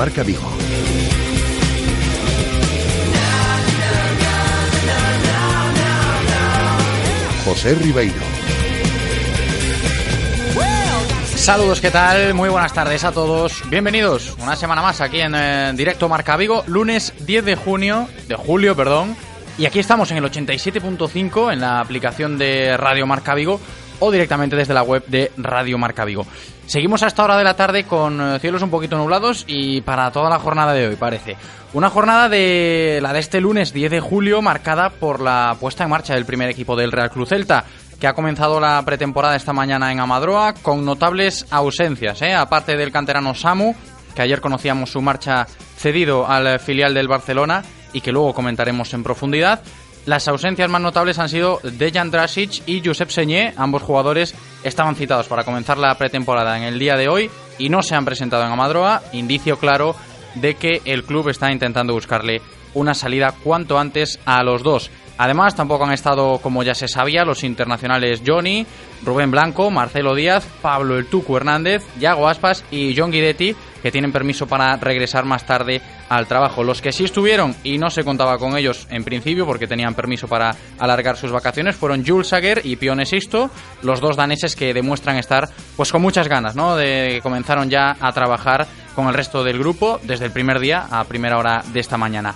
Directo Marca Vigo. José Ribeiro. Saludos, ¿qué tal? Muy buenas tardes a todos. Bienvenidos una semana más aquí en eh, Directo Marca Vigo, lunes 10 de junio, de julio, perdón. Y aquí estamos en el 87.5 en la aplicación de Radio Marca Vigo o directamente desde la web de Radio Marca Vigo. Seguimos a esta hora de la tarde con eh, cielos un poquito nublados y para toda la jornada de hoy, parece. Una jornada de la de este lunes 10 de julio marcada por la puesta en marcha del primer equipo del Real Cruz Celta que ha comenzado la pretemporada esta mañana en Amadroa con notables ausencias, ¿eh? aparte del canterano Samu, que ayer conocíamos su marcha cedido al filial del Barcelona y que luego comentaremos en profundidad. Las ausencias más notables han sido Dejan Drasic y Josep Señé. Ambos jugadores estaban citados para comenzar la pretemporada en el día de hoy y no se han presentado en Amadroa. Indicio claro de que el club está intentando buscarle una salida cuanto antes a los dos. Además, tampoco han estado, como ya se sabía, los internacionales Johnny, Rubén Blanco, Marcelo Díaz, Pablo El Tucu Hernández, Yago Aspas y John Guidetti, que tienen permiso para regresar más tarde al trabajo. Los que sí estuvieron y no se contaba con ellos en principio porque tenían permiso para alargar sus vacaciones fueron Jules Sager y Pione Sisto, los dos daneses que demuestran estar pues con muchas ganas, ¿no? De comenzaron ya a trabajar con el resto del grupo desde el primer día a primera hora de esta mañana.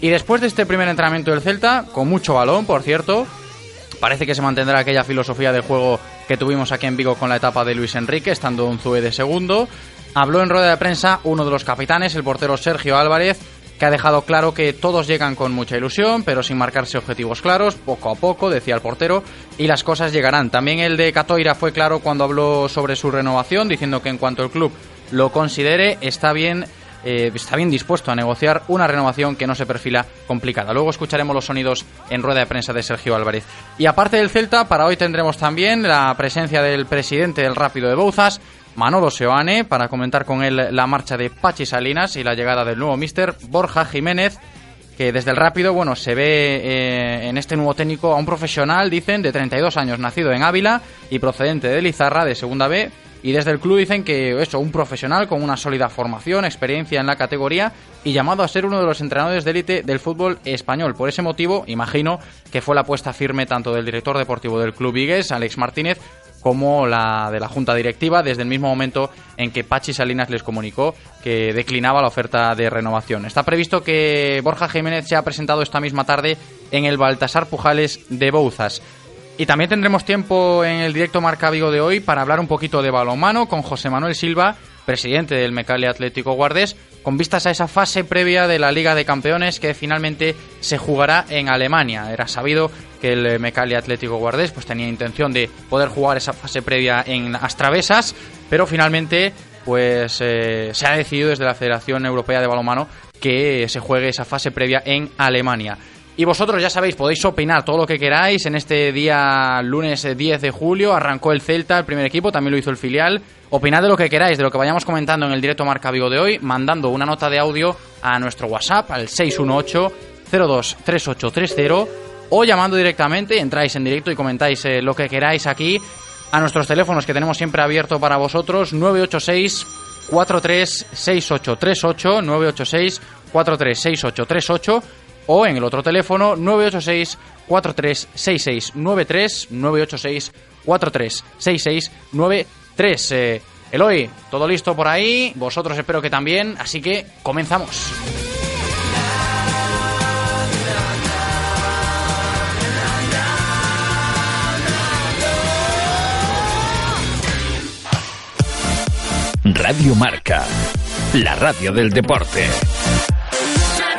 Y después de este primer entrenamiento del Celta, con mucho balón, por cierto, parece que se mantendrá aquella filosofía de juego que tuvimos aquí en Vigo con la etapa de Luis Enrique, estando un Zue de segundo. Habló en rueda de prensa uno de los capitanes, el portero Sergio Álvarez, que ha dejado claro que todos llegan con mucha ilusión, pero sin marcarse objetivos claros, poco a poco, decía el portero, y las cosas llegarán. También el de Catoira fue claro cuando habló sobre su renovación, diciendo que en cuanto el club lo considere, está bien eh, está bien dispuesto a negociar una renovación que no se perfila complicada. Luego escucharemos los sonidos en rueda de prensa de Sergio Álvarez. Y aparte del Celta, para hoy tendremos también la presencia del presidente del Rápido de Bouzas, Manolo Seoane, para comentar con él la marcha de Pachi Salinas y la llegada del nuevo mister Borja Jiménez que desde el rápido, bueno, se ve eh, en este nuevo técnico a un profesional, dicen, de 32 años, nacido en Ávila y procedente de Lizarra, de Segunda B, y desde el club dicen que eso, un profesional con una sólida formación, experiencia en la categoría y llamado a ser uno de los entrenadores de élite del fútbol español. Por ese motivo, imagino que fue la apuesta firme tanto del director deportivo del club Vigues, Alex Martínez, como la de la junta directiva desde el mismo momento en que Pachi Salinas les comunicó que declinaba la oferta de renovación. Está previsto que Borja Jiménez se ha presentado esta misma tarde en el Baltasar Pujales de Bouzas. Y también tendremos tiempo en el directo Marca Vigo de hoy para hablar un poquito de balonmano con José Manuel Silva, presidente del Mecalia Atlético Guardés, con vistas a esa fase previa de la Liga de Campeones que finalmente se jugará en Alemania. Era sabido que el Mecalia Atlético Guardés pues tenía intención de poder jugar esa fase previa en Astravesas, pero finalmente pues eh, se ha decidido desde la Federación Europea de Balonmano que se juegue esa fase previa en Alemania. Y vosotros ya sabéis, podéis opinar todo lo que queráis. En este día, lunes 10 de julio, arrancó el Celta, el primer equipo, también lo hizo el filial. Opinad de lo que queráis, de lo que vayamos comentando en el directo Marca Vigo de hoy, mandando una nota de audio a nuestro WhatsApp, al 618-023830, o llamando directamente, entráis en directo y comentáis eh, lo que queráis aquí, a nuestros teléfonos que tenemos siempre abierto para vosotros, 986 436838, 986 436838 o en el otro teléfono 986 436693 986 436693 eh, Eloy, todo listo por ahí, vosotros espero que también, así que comenzamos. Radio Marca, la radio del deporte.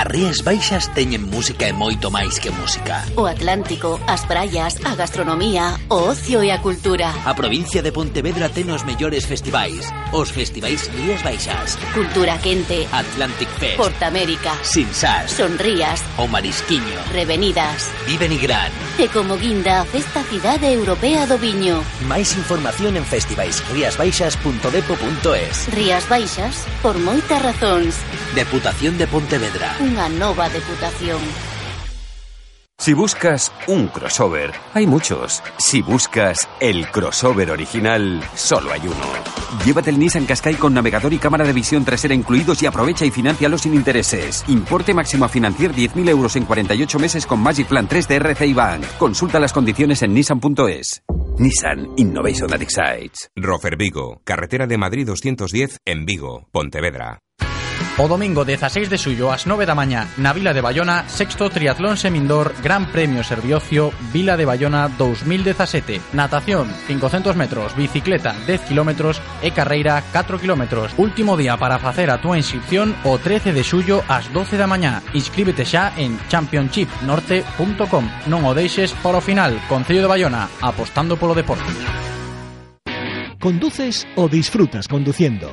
As Rías Baixas teñen música e moito máis que música. O Atlántico, as praias, a gastronomía, o ocio e a cultura. A provincia de Pontevedra ten os mellores festivais. Os festivais Rías Baixas. Cultura Quente. Atlantic Fest. Portamérica. Sinsas. Sonrías. O Marisquiño. Revenidas. Vive Nigrán. E como guinda a festa cidade europea do viño. Máis información en festivaisriasbaixas.depo.es. Rías Baixas, por moitas razóns. Deputación de Pontevedra. Unha nova deputación. Si buscas un crossover, hay muchos. Si buscas el crossover original, solo hay uno. Llévate el Nissan Qashqai con navegador y cámara de visión trasera incluidos y aprovecha y financialo sin intereses. Importe máximo a financiar 10.000 euros en 48 meses con Magic Plan 3 de RCI Bank. Consulta las condiciones en nissan.es. Nissan Innovation that excites. Rofer Vigo, carretera de Madrid 210 en Vigo, Pontevedra. O domingo 16 de xullo ás 9 da mañá na Vila de Bayona, sexto triatlón semindor Gran Premio Serviocio Vila de Bayona 2017. Natación 500 metros, bicicleta 10 km e carreira 4 km. Último día para facer a túa inscripción o 13 de xullo ás 12 da mañá. Inscríbete xa en championshipnorte.com. Non o deixes para o final. Concello de Bayona, apostando polo deporte. ¿Conduces o disfrutas conduciendo?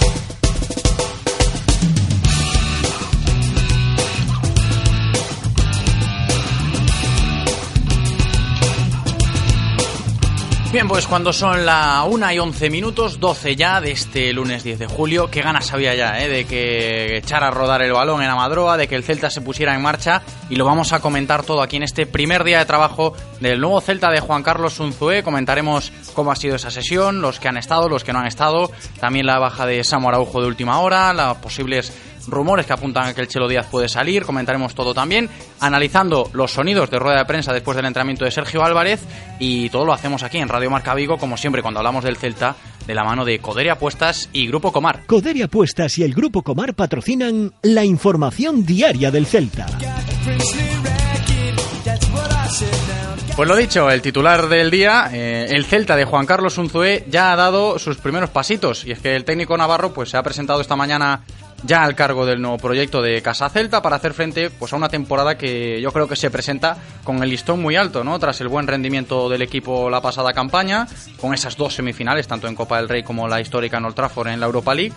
Bien, pues cuando son la 1 y 11 minutos, 12 ya de este lunes 10 de julio, qué ganas había ya ¿eh? de que echara a rodar el balón en Amadroa, de que el Celta se pusiera en marcha y lo vamos a comentar todo aquí en este primer día de trabajo del nuevo Celta de Juan Carlos Unzué. Comentaremos cómo ha sido esa sesión, los que han estado, los que no han estado, también la baja de Samu Araujo de última hora, las posibles rumores que apuntan a que el Chelo Díaz puede salir, comentaremos todo también, analizando los sonidos de rueda de prensa después del entrenamiento de Sergio Álvarez y todo lo hacemos aquí en Radio Marca Vigo, como siempre cuando hablamos del Celta, de la mano de Coderia Apuestas y Grupo Comar. Coderia Apuestas y el Grupo Comar patrocinan la información diaria del Celta. Pues lo dicho, el titular del día, eh, el Celta de Juan Carlos Unzué ya ha dado sus primeros pasitos y es que el técnico navarro pues se ha presentado esta mañana ya al cargo del nuevo proyecto de Casa Celta para hacer frente pues a una temporada que yo creo que se presenta con el listón muy alto, ¿no? Tras el buen rendimiento del equipo la pasada campaña, con esas dos semifinales, tanto en Copa del Rey como la histórica en Old Trafford en la Europa League.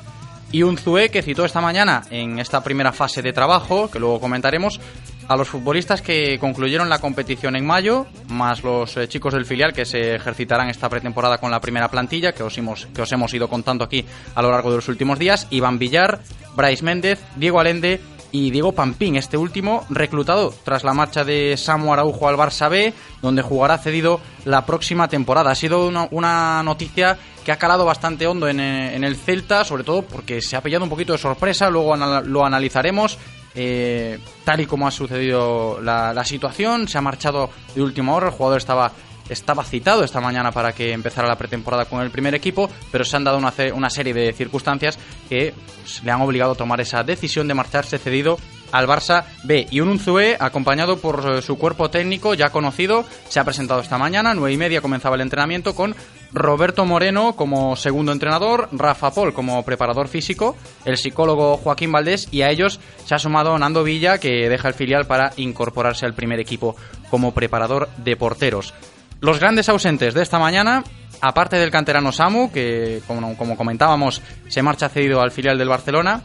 Y un Zue que citó esta mañana en esta primera fase de trabajo, que luego comentaremos, a los futbolistas que concluyeron la competición en mayo, más los eh, chicos del filial que se ejercitarán esta pretemporada con la primera plantilla, que os, hemos, que os hemos ido contando aquí a lo largo de los últimos días. Iván Villar, Bryce Méndez, Diego Alende y Diego Pampín, este último reclutado tras la marcha de Samu Araujo al Barça B, donde jugará cedido la próxima temporada. Ha sido una, noticia que ha calado bastante hondo en, el Celta, sobre todo porque se ha pillado un poquito de sorpresa, luego lo analizaremos. Eh, tal y como ha sucedido la, la, situación, se ha marchado de última hora, el jugador estaba, estaba citado esta mañana para que empezara la pretemporada con el primer equipo, pero se han dado una, serie de circunstancias que le han obligado a tomar esa decisión de marcharse cedido al Barça B. Y un Unzué, acompañado por su cuerpo técnico ya conocido, se ha presentado esta mañana, nueve y media comenzaba el entrenamiento con Roberto Moreno como segundo entrenador, Rafa Paul como preparador físico, el psicólogo Joaquín Valdés y a ellos se ha sumado Nando Villa que deja el filial para incorporarse al primer equipo como preparador de porteros. Los grandes ausentes de esta mañana, aparte del canterano Samu, que como, comentábamos se marcha cedido al filial del Barcelona,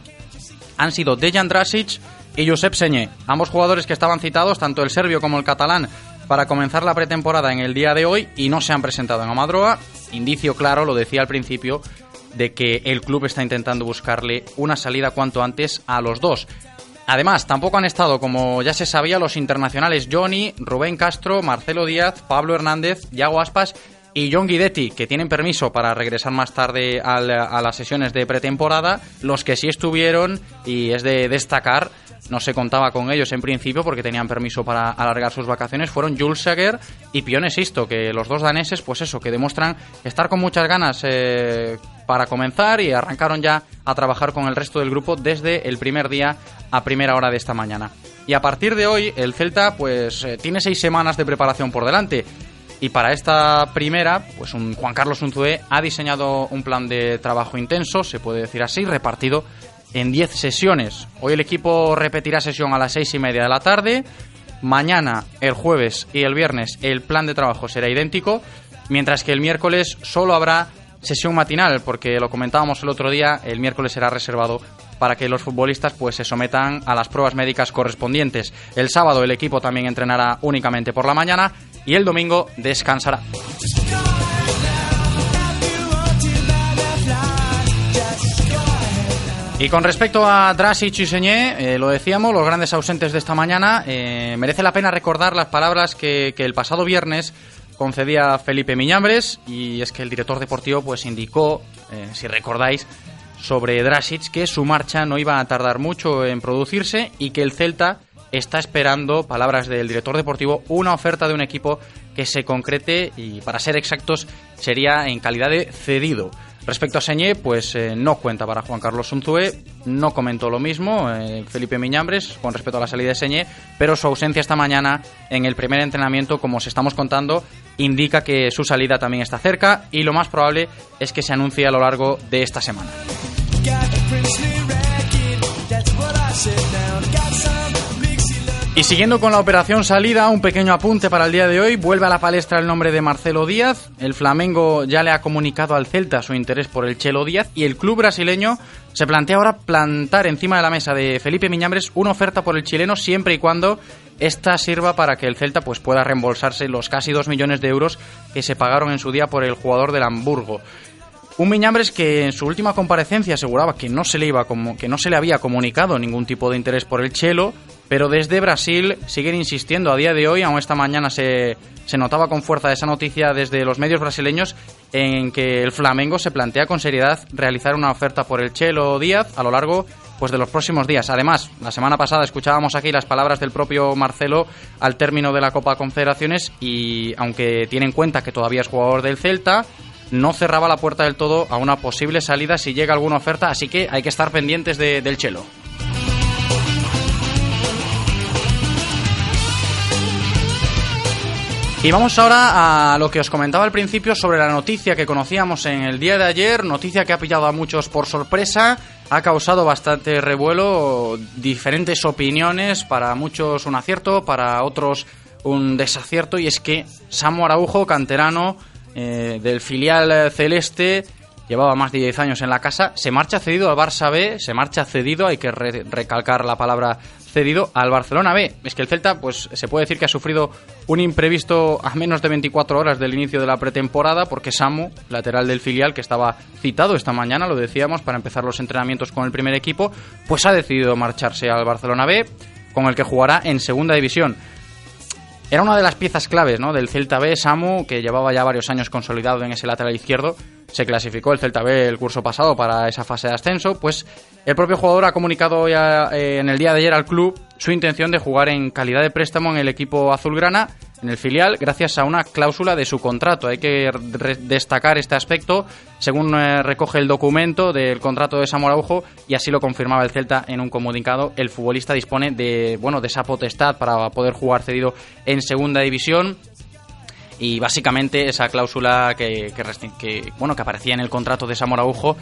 han sido Dejan Drasic y Josep Señé, ambos jugadores que estaban citados, tanto el serbio como el catalán, para comenzar la pretemporada en el día de hoy y no se han presentado en Amadroa. Indicio claro, lo decía al principio, de que el club está intentando buscarle una salida cuanto antes a los dos. Además, tampoco han estado, como ya se sabía, los internacionales Johnny, Rubén Castro, Marcelo Díaz, Pablo Hernández, Yago Aspas y John Guidetti, que tienen permiso para regresar más tarde a las sesiones de pretemporada. Los que sí estuvieron, y es de destacar, no se contaba con ellos en principio porque tenían permiso para alargar sus vacaciones, fueron Jules Seger y Pione Sisto, que los dos daneses, pues eso, que demuestran estar con muchas ganas eh, para comenzar y arrancaron ya a trabajar con el resto del grupo desde el primer día a primera hora de esta mañana. Y a partir de hoy, el Celta, pues eh, tiene seis semanas de preparación por delante. Y para esta primera, pues Juan Carlos Unzué ha diseñado un plan de trabajo intenso, se puede decir así, repartido en 10 sesiones. Hoy el equipo repetirá sesión a las 6 y media de la tarde. Mañana, el jueves y el viernes el plan de trabajo será idéntico, mientras que el miércoles solo habrá sesión matinal, porque lo comentábamos el otro día, el miércoles será reservado para que los futbolistas pues se sometan a las pruebas médicas correspondientes. El sábado el equipo también entrenará únicamente por la mañana y el domingo descansará. Y con respecto a Drasic y Señé, eh, lo decíamos, los grandes ausentes de esta mañana, eh, merece la pena recordar las palabras que, el pasado viernes concedía Felipe Miñambres y es que el director deportivo pues indicó, eh, si recordáis, sobre Drasic que su marcha no iba a tardar mucho en producirse y que el Celta está esperando, palabras del director deportivo, una oferta de un equipo que se concrete y para ser exactos sería en calidad de cedido. Respecto a Señé, pues eh, no cuenta para Juan Carlos Unzué, no comentó lo mismo eh, Felipe Miñambres con respecto a la salida de Señé, pero su ausencia esta mañana en el primer entrenamiento, como os estamos contando, indica que su salida también está cerca y lo más probable es que se anuncie a lo largo de esta semana. Y siguiendo con la operación salida, un pequeño apunte para el día de hoy. Vuelve a la palestra el nombre de Marcelo Díaz. El Flamengo ya le ha comunicado al Celta su interés por el Chelo Díaz y el club brasileño se plantea ahora plantar encima de la mesa de Felipe Miñambres una oferta por el chileno siempre y cuando esta sirva para que el Celta pues, pueda reembolsarse los casi 2 millones de euros que se pagaron en su día por el jugador del Hamburgo. Un Miñambres que en su última comparecencia aseguraba que no se le iba como que no se le había comunicado ningún tipo de interés por el Chelo, pero desde Brasil siguen insistiendo a día de hoy, aún esta mañana se, se notaba con fuerza esa noticia desde los medios brasileños en que el Flamengo se plantea con seriedad realizar una oferta por el Chelo Díaz a lo largo pues de los próximos días. Además, la semana pasada escuchábamos aquí las palabras del propio Marcelo al término de la Copa Confederaciones y aunque tiene en cuenta que todavía es jugador del Celta, no cerraba la puerta del todo a una posible salida si llega alguna oferta, así que hay que estar pendientes del Chelo. Y vamos ahora a lo que os comentaba al principio sobre la noticia que conocíamos en el día de ayer, noticia que ha pillado a muchos por sorpresa, ha causado bastante revuelo, diferentes opiniones, para muchos un acierto, para otros un desacierto, y es que Samu Araujo, canterano, eh, del filial celeste, llevaba más de 10 años en la casa, se marcha cedido al Barça B, se marcha cedido, hay que recalcar la palabra cedido, al Barcelona B. Es que el Celta, pues se puede decir que ha sufrido un imprevisto a menos de 24 horas del inicio de la pretemporada, porque Samu, lateral del filial, que estaba citado esta mañana, lo decíamos, para empezar los entrenamientos con el primer equipo, pues ha decidido marcharse al Barcelona B, con el que jugará en segunda división. Era una de las piezas claves ¿no? del Celta B, Samu, que llevaba ya varios años consolidado en ese lateral izquierdo. Se clasificó el Celta B el curso pasado para esa fase de ascenso. Pues el propio jugador ha comunicado ya eh, en el día de ayer al club su intención de jugar en calidad de préstamo en el equipo azulgrana en el filial gracias a una cláusula de su contrato. Hay que destacar este aspecto, según eh, recoge el documento del contrato de Samoraujo, y así lo confirmaba el Celta en un comunicado. El futbolista dispone de, bueno, de esa potestad para poder jugar cedido en segunda división. Y básicamente esa cláusula que, que, bueno, que aparecía en el contrato de Samoraujo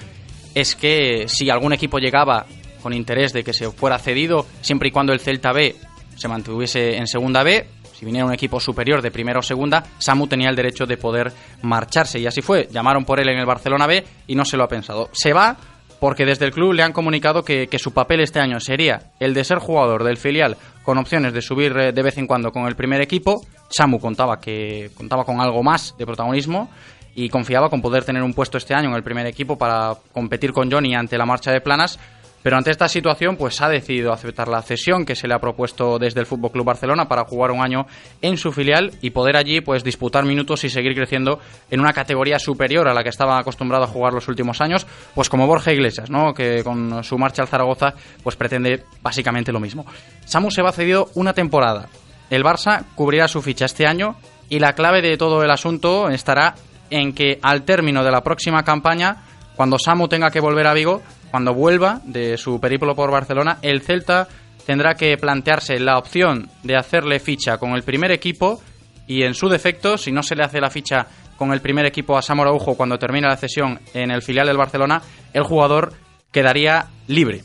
es que si algún equipo llegaba con interés de que se fuera cedido, siempre y cuando el Celta B se mantuviese en segunda B, si viniera un equipo superior de primera o segunda, Samu tenía el derecho de poder marcharse. Y así fue. Llamaron por él en el Barcelona B y no se lo ha pensado. Se va porque desde el club le han comunicado que, que, su papel este año sería el de ser jugador del filial con opciones de subir eh, de vez en cuando con el primer equipo. Samu contaba que contaba con algo más de protagonismo y confiaba con poder tener un puesto este año en el primer equipo para competir con Johnny ante la marcha de planas pero ante esta situación, pues ha decidido aceptar la cesión que se le ha propuesto desde el Fútbol Club Barcelona para jugar un año en su filial y poder allí pues disputar minutos y seguir creciendo en una categoría superior a la que estaba acostumbrado a jugar los últimos años, pues como Borja Iglesias, ¿no? Que con su marcha al Zaragoza pues pretende básicamente lo mismo. Samu se va cedido una temporada. El Barça cubrirá su ficha este año y la clave de todo el asunto estará en que al término de la próxima campaña, cuando Samu tenga que volver a Vigo, cuando vuelva de su periplo por Barcelona, el Celta tendrá que plantearse la opción de hacerle ficha con el primer equipo y en su defecto, si no se le hace la ficha con el primer equipo a Samu Araujo cuando termine la cesión en el filial del Barcelona, el jugador quedaría libre.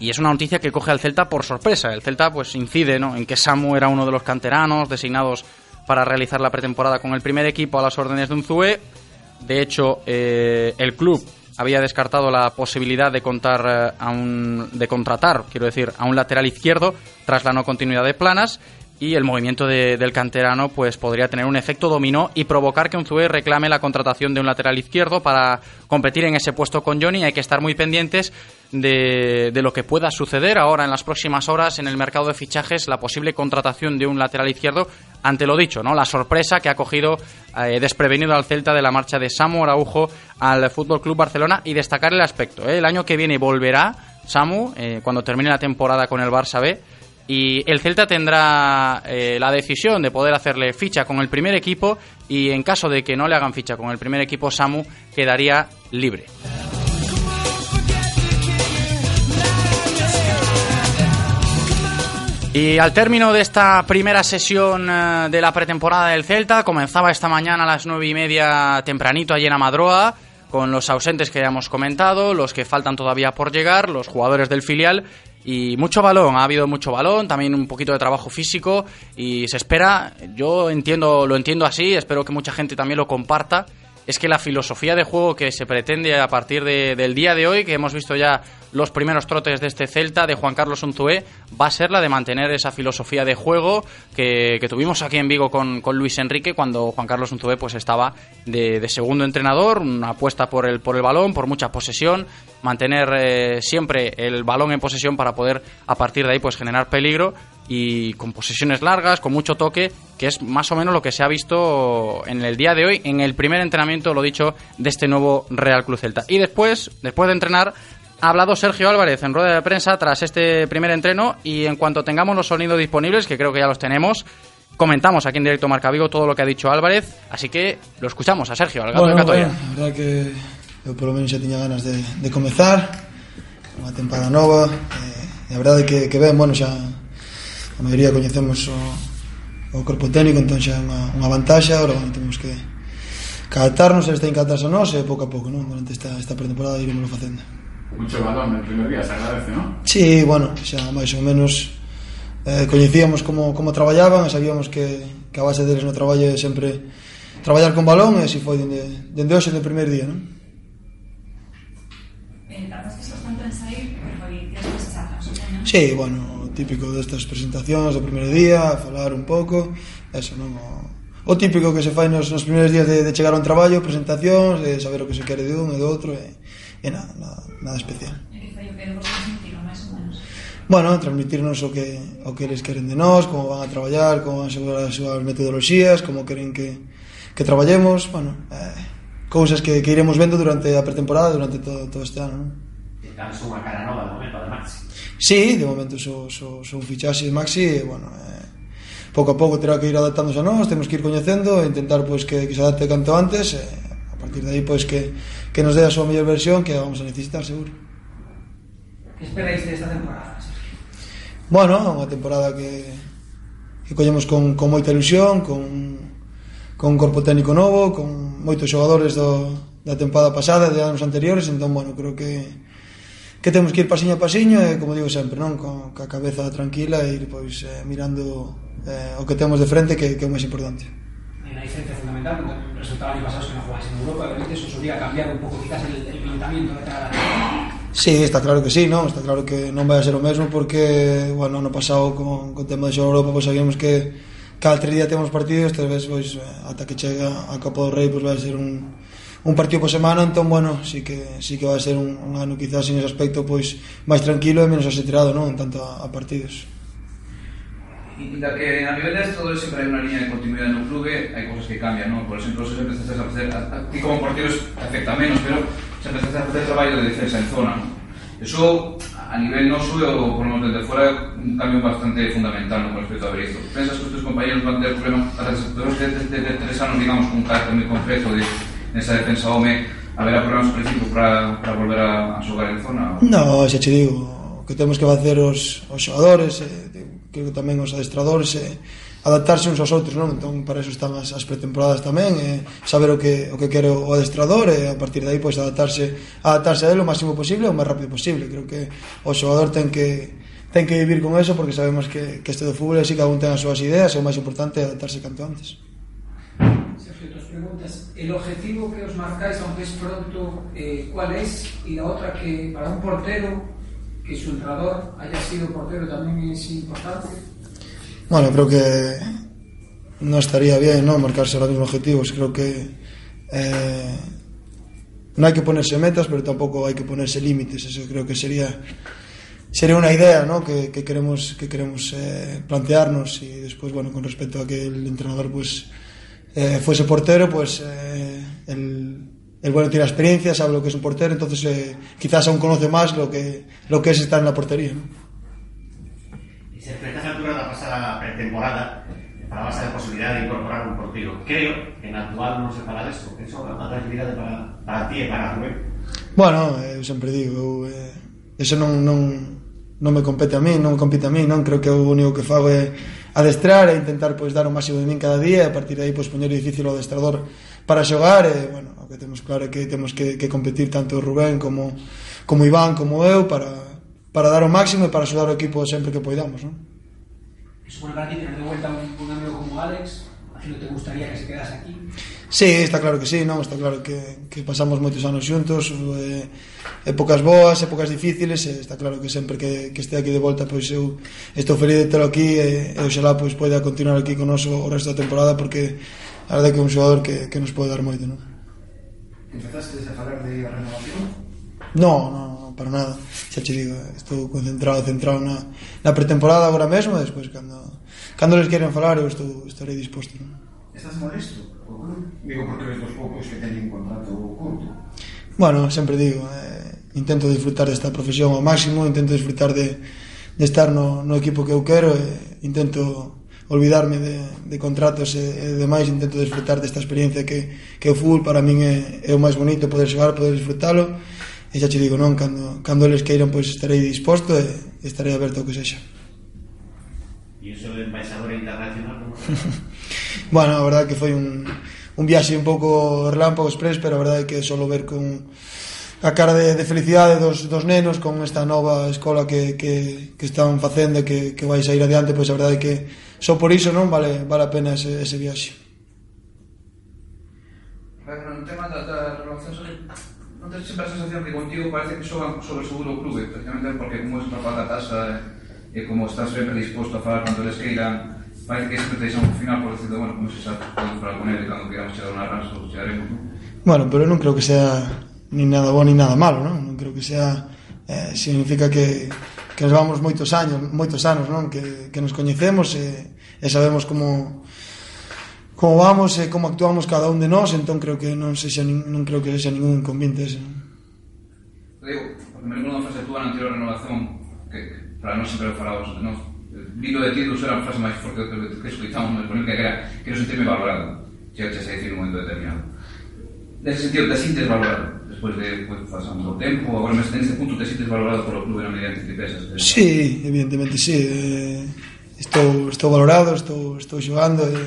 Y es una noticia que coge al Celta por sorpresa. El Celta pues incide ¿no? en que Samu era uno de los canteranos designados para realizar la pretemporada con el primer equipo a las órdenes de un Zue. De hecho, eh, el club había descartado la posibilidad de contar eh, a un, de contratar, quiero decir, a un lateral izquierdo tras la no continuidad de Planas y el movimiento del canterano pues podría tener un efecto dominó y provocar que un Zue reclame la contratación de un lateral izquierdo para competir en ese puesto con Johnny. Hay que estar muy pendientes de, de, lo que pueda suceder ahora en las próximas horas en el mercado de fichajes, la posible contratación de un lateral izquierdo ante lo dicho, ¿no? La sorpresa que ha cogido eh, desprevenido al Celta de la marcha de Samu Araujo al Fútbol Club Barcelona y destacar el aspecto. ¿eh? El año que viene volverá Samu eh, cuando termine la temporada con el Barça B y el Celta tendrá la decisión de poder hacerle ficha con el primer equipo y en caso de que no le hagan ficha con el primer equipo, Samu quedaría libre. Y al término de esta primera sesión eh, de la pretemporada del Celta, comenzaba esta mañana a las nueve y media tempranito allí en Amadroa, con los ausentes que ya hemos comentado, los que faltan todavía por llegar, los jugadores del filial y mucho balón, ha habido mucho balón, también un poquito de trabajo físico y se espera, yo entiendo, lo entiendo así, espero que mucha gente también lo comparta, es que la filosofía de juego que se pretende a partir de, del día de hoy, que hemos visto ya los primeros trotes de este Celta de Juan Carlos Unzué, va a ser la de mantener esa filosofía de juego que, tuvimos aquí en Vigo con, Luis Enrique cuando Juan Carlos Unzué pues estaba de, de, segundo entrenador, una apuesta por el, por el balón, por mucha posesión, mantener eh, siempre el balón en posesión para poder a partir de ahí pues generar peligro y con posesiones largas, con mucho toque, que es más o menos lo que se ha visto en el día de hoy, en el primer entrenamiento, lo dicho, de este nuevo Real Cruz Celta. Y después, después de entrenar, ha hablado Sergio Álvarez en rueda de prensa tras este primer entreno y en cuanto tengamos los sonidos disponibles, que creo que ya los tenemos, comentamos aquí en directo Marca Vigo todo lo que ha dicho Álvarez, así que lo escuchamos a Sergio, al gato bueno, de Catoya. Bueno, la verdad que yo por lo menos ya tenía ganas de, de comenzar, unha temporada nova, eh, a verdade que, que ben, bueno, xa a maioría coñecemos o, o corpo técnico entón xa é unha, unha vantaxe agora bueno, temos que catarnos eles teñen que atarse a nós e pouco a pouco non? durante esta, esta pretemporada iremos facendo Mucho balón no primer día, se agradece, non? Sí, bueno, xa máis ou menos eh, coñecíamos como, como traballaban e sabíamos que, que a base deles no traballo é sempre traballar con balón e así foi dende, dende hoxe, dende o primer día, non? Eh, tantas que se están para sair, pero foi días que se sacan, Sí, bueno, típico destas presentacións do primeiro día, falar un pouco, eso, non? O, o típico que se fai nos, nos primeiros días de, de chegar a un traballo, presentacións, de saber o que se quere de un e do outro, e, e nada, nada, nada especial. E que foi o que vos transmitiron, máis ou menos? bueno, transmitirnos o que, o que eles queren de nós, como van a traballar, como van a segurar as súas metodoloxías, como queren que, que traballemos, bueno, eh, cousas que, que iremos vendo durante a pretemporada, durante todo, todo este ano. Non? Damos unha cara nova de momento, además. Sí, de momento son, son, son fichaxes maxi e, bueno, eh, pouco a pouco terá que ir adaptándose a nós, temos que ir coñecendo e intentar pois, que, que se adapte canto antes e, a partir de aí pois, que, que nos dé a súa mellor versión que vamos a necesitar seguro. Que esperáis desta de temporada? Bueno, unha temporada que, que collemos con, con moita ilusión, con, con un corpo técnico novo, con moitos xogadores do, da temporada pasada e de anos anteriores, entón, bueno, creo que que temos que ir pasiño a pasiño e como digo sempre, non, con ca cabeza tranquila e ir pois eh, mirando eh, o que temos de frente que, que é o máis importante. En a licencia fundamental, resultado ano pasado que non jugase en Europa, realmente eso solía cambiar un pouco quizás el, el planteamiento de cara a Sí, está claro que sí, non? Está claro que non vai a ser o mesmo porque, bueno, ano pasado con, con tema de xogar Europa, pois sabíamos que cada tres días temos partidos, tres veces, pois, eh, ata que chega a Copa do Rei, pois vai a ser un, un partido por semana, entón, bueno, sí que, sí que vai ser un, un ano quizás en ese aspecto pois máis tranquilo e menos asetirado, non? En tanto a, a partidos. Inda que a nivel de estadores sempre hai unha liña de continuidade no clube, hai cousas que cambian, non? Por exemplo, se empezaste a facer, a, a, ti como porteros afecta menos, pero se empezaste a facer traballo de defensa en zona, non? Eso, a nivel noso, ou por lo menos desde fora, un cambio bastante fundamental con respecto a Berizzo. Pensas que os teus compañeros van ter problemas para tres, tres, tres, tres anos, digamos, con un carácter moi concreto de nesa defensa home haberá problemas específicos para, para volver a, a xogar en zona? Non, No, xa che digo, que temos que facer os, os xogadores, eh, creo que tamén os adestradores, eh, adaptarse uns aos outros, non? Entón, para eso están as, as pretemporadas tamén, eh, saber o que, o que quere o adestrador e eh, a partir de aí, pois, adaptarse, adaptarse a él o máximo posible o máis rápido posible. Creo que o xogador ten que, ten que vivir con eso porque sabemos que, que este do fútbol así cada un ten as súas ideas e o máis importante é adaptarse canto antes. Preguntas. El objetivo que os marcáis, aunque es pronto, eh, ¿cuál es? Y la otra que para un portero, que su entrenador haya sido portero también es importante. Bueno, creo que no estaría bien ¿no? marcarse los mismos objetivos. Creo que eh, no hay que ponerse metas, pero tampoco hay que ponerse límites. Eso creo que sería sería una idea ¿no? que, que queremos que queremos eh, plantearnos y después bueno con respecto a que el entrenador pues eh, fuese portero, pues eh, el, el, bueno tiene experiencia, sabe lo que es un portero, entonces eh, quizás aún conoce más lo que, lo que es estar en la portería. ¿no? Y si a esta altura la pasada pretemporada, para base de posibilidad de incorporar un portero, creo que en actual no se para eso, que eso é tranquilidade para, para ti e para Rubén. Bueno, eh, eu sempre digo, eu, eh, eso non, non, non me compete a mí, non compete a mí, non creo que o único que fago é eh, adestrar e intentar pois dar o máximo de min cada día e a partir de aí pois poñer difícil o adestrador para xogar e bueno, o que temos claro é que temos que, que competir tanto Rubén como como Iván como eu para para dar o máximo e para axudar o equipo sempre que poidamos, non? Supone para ti tener de vuelta un, un amigo como Alex si no te gustaría que se quedase aquí? Sí, está claro que sí, non? Está claro que, que pasamos moitos anos xuntos eh, Épocas boas, épocas difíciles eh, Está claro que sempre que, que este aquí de volta Pois eu estou feliz de telo aquí E, e oxalá pois, poida continuar aquí con o resto da temporada Porque a verdade que é un xogador que, que nos pode dar moito, non? Empezaste a falar de renovación? No, no, no, para nada Xa che digo, estou concentrado, centrado na, na pretemporada agora mesmo E despois cando Cando les queren falar, eu estou, estarei disposto. Non? Estás molesto? Digo, porque ves dos poucos que teñen contrato curto. Bueno, sempre digo, eh, intento disfrutar desta profesión ao máximo, intento disfrutar de, de estar no, no equipo que eu quero, eh, intento olvidarme de, de contratos e, e demais, intento disfrutar desta experiencia que, que o fútbol para min é, é o máis bonito, poder xogar, poder disfrutalo, e xa te digo, non, cando, cando eles queiran, pois estarei disposto e estarei aberto ao que sexa. E iso de embaixador internacional como... bueno, a verdade que foi un, un viaxe un pouco relámpago express Pero a verdade que só ver con a cara de, de felicidade dos, dos nenos con esta nova escola que, que, que están facendo que, que vai sair adiante pois a verdade é que só por iso non vale, vale a pena ese, ese viaxe no tema da, da relacións non tens sempre a sensación que contigo parece que xogan sobre seguro o clube precisamente porque como es rapaz da tasa, eh? e como estás sempre disposto a falar cando les queiran parece que sempre deixan un final por decirte, bueno, como se xa podemos falar con ele cando queramos chegar unha ranso, chegaremos non? Bueno, pero non creo que sea ni nada bo ni nada malo, non? Non creo que sea eh, significa que que nos vamos moitos años, moitos anos, non? Que, que nos coñecemos e, e sabemos como como vamos e como actuamos cada un de nós, entón creo que non sexa non creo que sexa ningún inconveniente ese. Non? Digo, porque me lembro unha frase túa na anterior renovación que, para nós sempre falamos de nós Vilo de ti, era a frase máis forte que, que escuitamos na que era que non sentirme valorado. Xa xa sei decir un momento determinado. Nese sentido, te sintes valorado despois de pues, pasando o tempo agora mesmo neste punto te sintes valorado polo clube na medida que te pesas pero... Sí, evidentemente sí eh, estou, estou valorado estou, estou xogando e,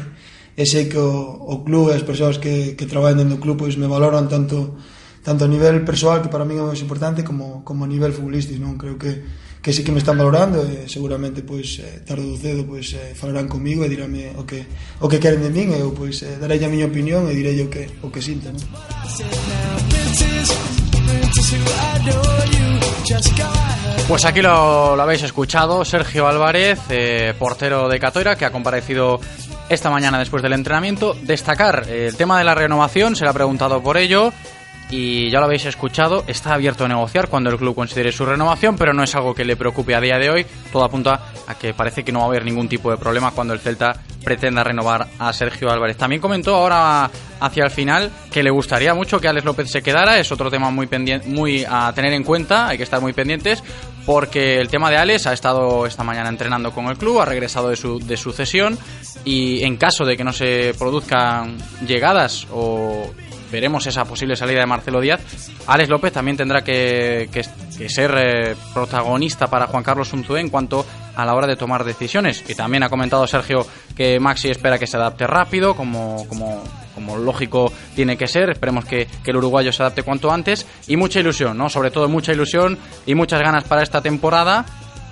e sei que o, o clube e as persoas que, que traballan dentro do clube pois me valoran tanto tanto a nivel persoal que para min é o máis importante como, como a nivel futbolístico non? Creo que que sí que me están valorando e seguramente pois eh, tarde ou cedo pois eh, falarán comigo e dirame o que o que queren de min e eu pois eh, darei a miña opinión e direi o que o que sinto, non? Pues aquí lo, lo habéis escuchado, Sergio Álvarez, eh, portero de Catoira, que ha comparecido esta mañana después del entrenamiento. Destacar eh, el tema de la renovación, se le ha preguntado por ello y ya lo habéis escuchado, está abierto a negociar cuando el club considere su renovación, pero no es algo que le preocupe a día de hoy. Todo apunta a que parece que no va a haber ningún tipo de problema cuando el Celta pretenda renovar a Sergio Álvarez. También comentó ahora hacia el final que le gustaría mucho que Alex López se quedara, es otro tema muy pendiente, muy a tener en cuenta, hay que estar muy pendientes porque el tema de Alex ha estado esta mañana entrenando con el club, ha regresado de su, de su cesión y en caso de que no se produzcan llegadas o veremos esa posible salida de Marcelo Díaz, Alex López también tendrá que, que, que ser eh, protagonista para Juan Carlos Unzué en cuanto a la hora de tomar decisiones. Y también ha comentado Sergio que Maxi espera que se adapte rápido, como, como, como lógico tiene que ser. Esperemos que, que, el uruguayo se adapte cuanto antes. Y mucha ilusión, ¿no? Sobre todo mucha ilusión y muchas ganas para esta temporada.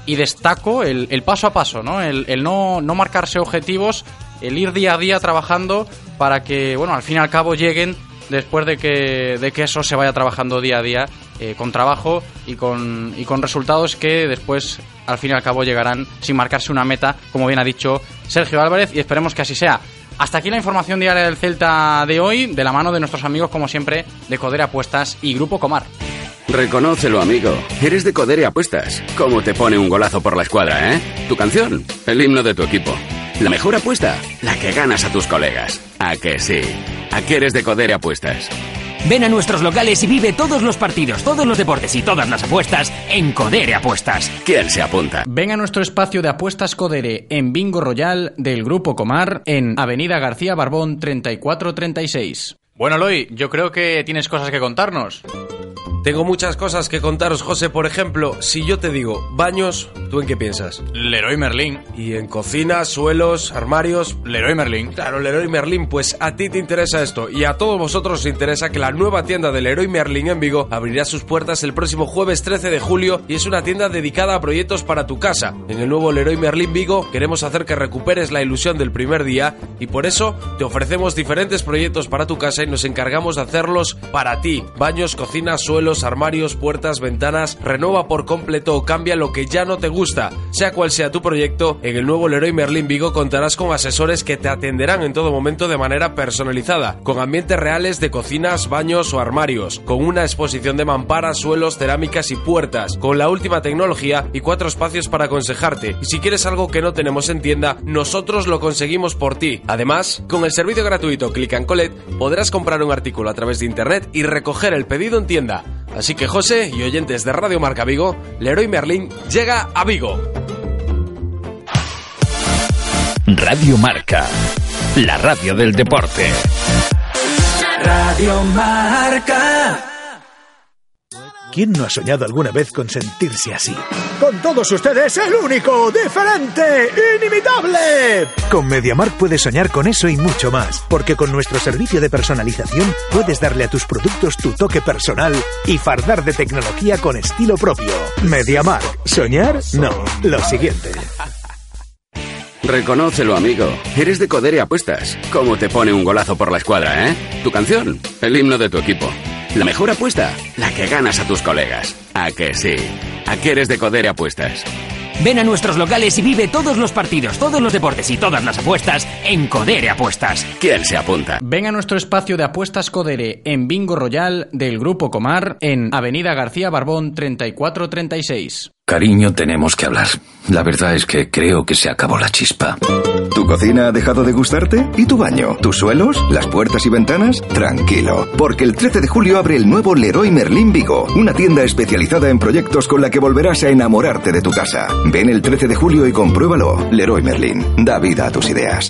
Y destaco el, el paso a paso, ¿no? El, el no, no marcarse objetivos, el ir día a día trabajando para que, bueno, al fin y al cabo lleguen después de que, de que eso se vaya trabajando día a día eh, con trabajo y con, y con resultados que después al fin y al cabo llegarán sin marcarse una meta, como bien ha dicho Sergio Álvarez, y esperemos que así sea. Hasta aquí la información diaria del Celta de hoy, de la mano de nuestros amigos, como siempre, de Codere Apuestas y Grupo Comar. Reconócelo, amigo. Eres de Codere Apuestas. ¿Cómo te pone un golazo por la escuadra, eh? Tu canción, el himno de tu equipo. La mejor apuesta, la que ganas a tus colegas. ¿A que sí? ¿A qué eres de Codere Apuestas? Ven a nuestros locales y vive todos los partidos, todos los deportes y todas las apuestas en Codere Apuestas. ¿Quién se apunta? Ven a nuestro espacio de apuestas Codere en Bingo Royal del Grupo Comar en Avenida García Barbón 3436. Bueno, Loy, yo creo que tienes cosas que contarnos. Tengo muchas cosas que contaros, José. Por ejemplo, si yo te digo baños, ¿tú en qué piensas? Leroy Merlin. ¿Y en cocina, suelos, armarios? Leroy Merlin. Claro, Leroy Merlin. Pues a ti te interesa esto. Y a todos vosotros os interesa que la nueva tienda de Leroy Merlin en Vigo abrirá sus puertas el próximo jueves 13 de julio y es una tienda dedicada a proyectos para tu casa. En el nuevo Leroy Merlin Vigo queremos hacer que recuperes la ilusión del primer día y por eso te ofrecemos diferentes proyectos para tu casa y nos encargamos de hacerlos para ti. Baños, cocina, suelos, armarios, puertas, ventanas, renova por completo o cambia lo que ya no te gusta. Sea cual sea tu proyecto, en el nuevo Leroy Merlin Vigo contarás con asesores que te atenderán en todo momento de manera personalizada, con ambientes reales de cocinas, baños o armarios, con una exposición de mamparas, suelos, cerámicas y puertas, con la última tecnología y cuatro espacios para aconsejarte. Y si quieres algo que no tenemos en tienda, nosotros lo conseguimos por ti. Además, con el servicio gratuito Click and Collect podrás comprar un artículo a través de internet y recoger el pedido en tienda. Así que José y oyentes de Radio Marca Vigo, Leroy Merlin llega a Vigo. Radio Marca, la radio del deporte. Radio Marca. ¿Quién no ha soñado alguna vez con sentirse así? Con todos ustedes, el único, diferente, inimitable. Con MediaMark puedes soñar con eso y mucho más, porque con nuestro servicio de personalización puedes darle a tus productos tu toque personal y fardar de tecnología con estilo propio. MediaMark, soñar, no, lo siguiente. Reconócelo, amigo. Eres de Codere Apuestas. ¿Cómo te pone un golazo por la escuadra, eh? Tu canción, el himno de tu equipo. La mejor apuesta, la que ganas a tus colegas. ¿A que sí? ¿A qué eres de Codere Apuestas? Ven a nuestros locales y vive todos los partidos, todos los deportes y todas las apuestas en Codere Apuestas. ¿Quién se apunta? Ven a nuestro espacio de apuestas Codere en Bingo Royal del Grupo Comar en Avenida García Barbón 3436. Cariño, tenemos que hablar. La verdad es que creo que se acabó la chispa. ¿Tu cocina ha dejado de gustarte? ¿Y tu baño? ¿Tus suelos? ¿Las puertas y ventanas? Tranquilo, porque el 13 de julio abre el nuevo Leroy Merlin Vigo, una tienda especializada en proyectos con la que volverás a enamorarte de tu casa. Ven el 13 de julio y compruébalo. Leroy Merlin, da vida a tus ideas.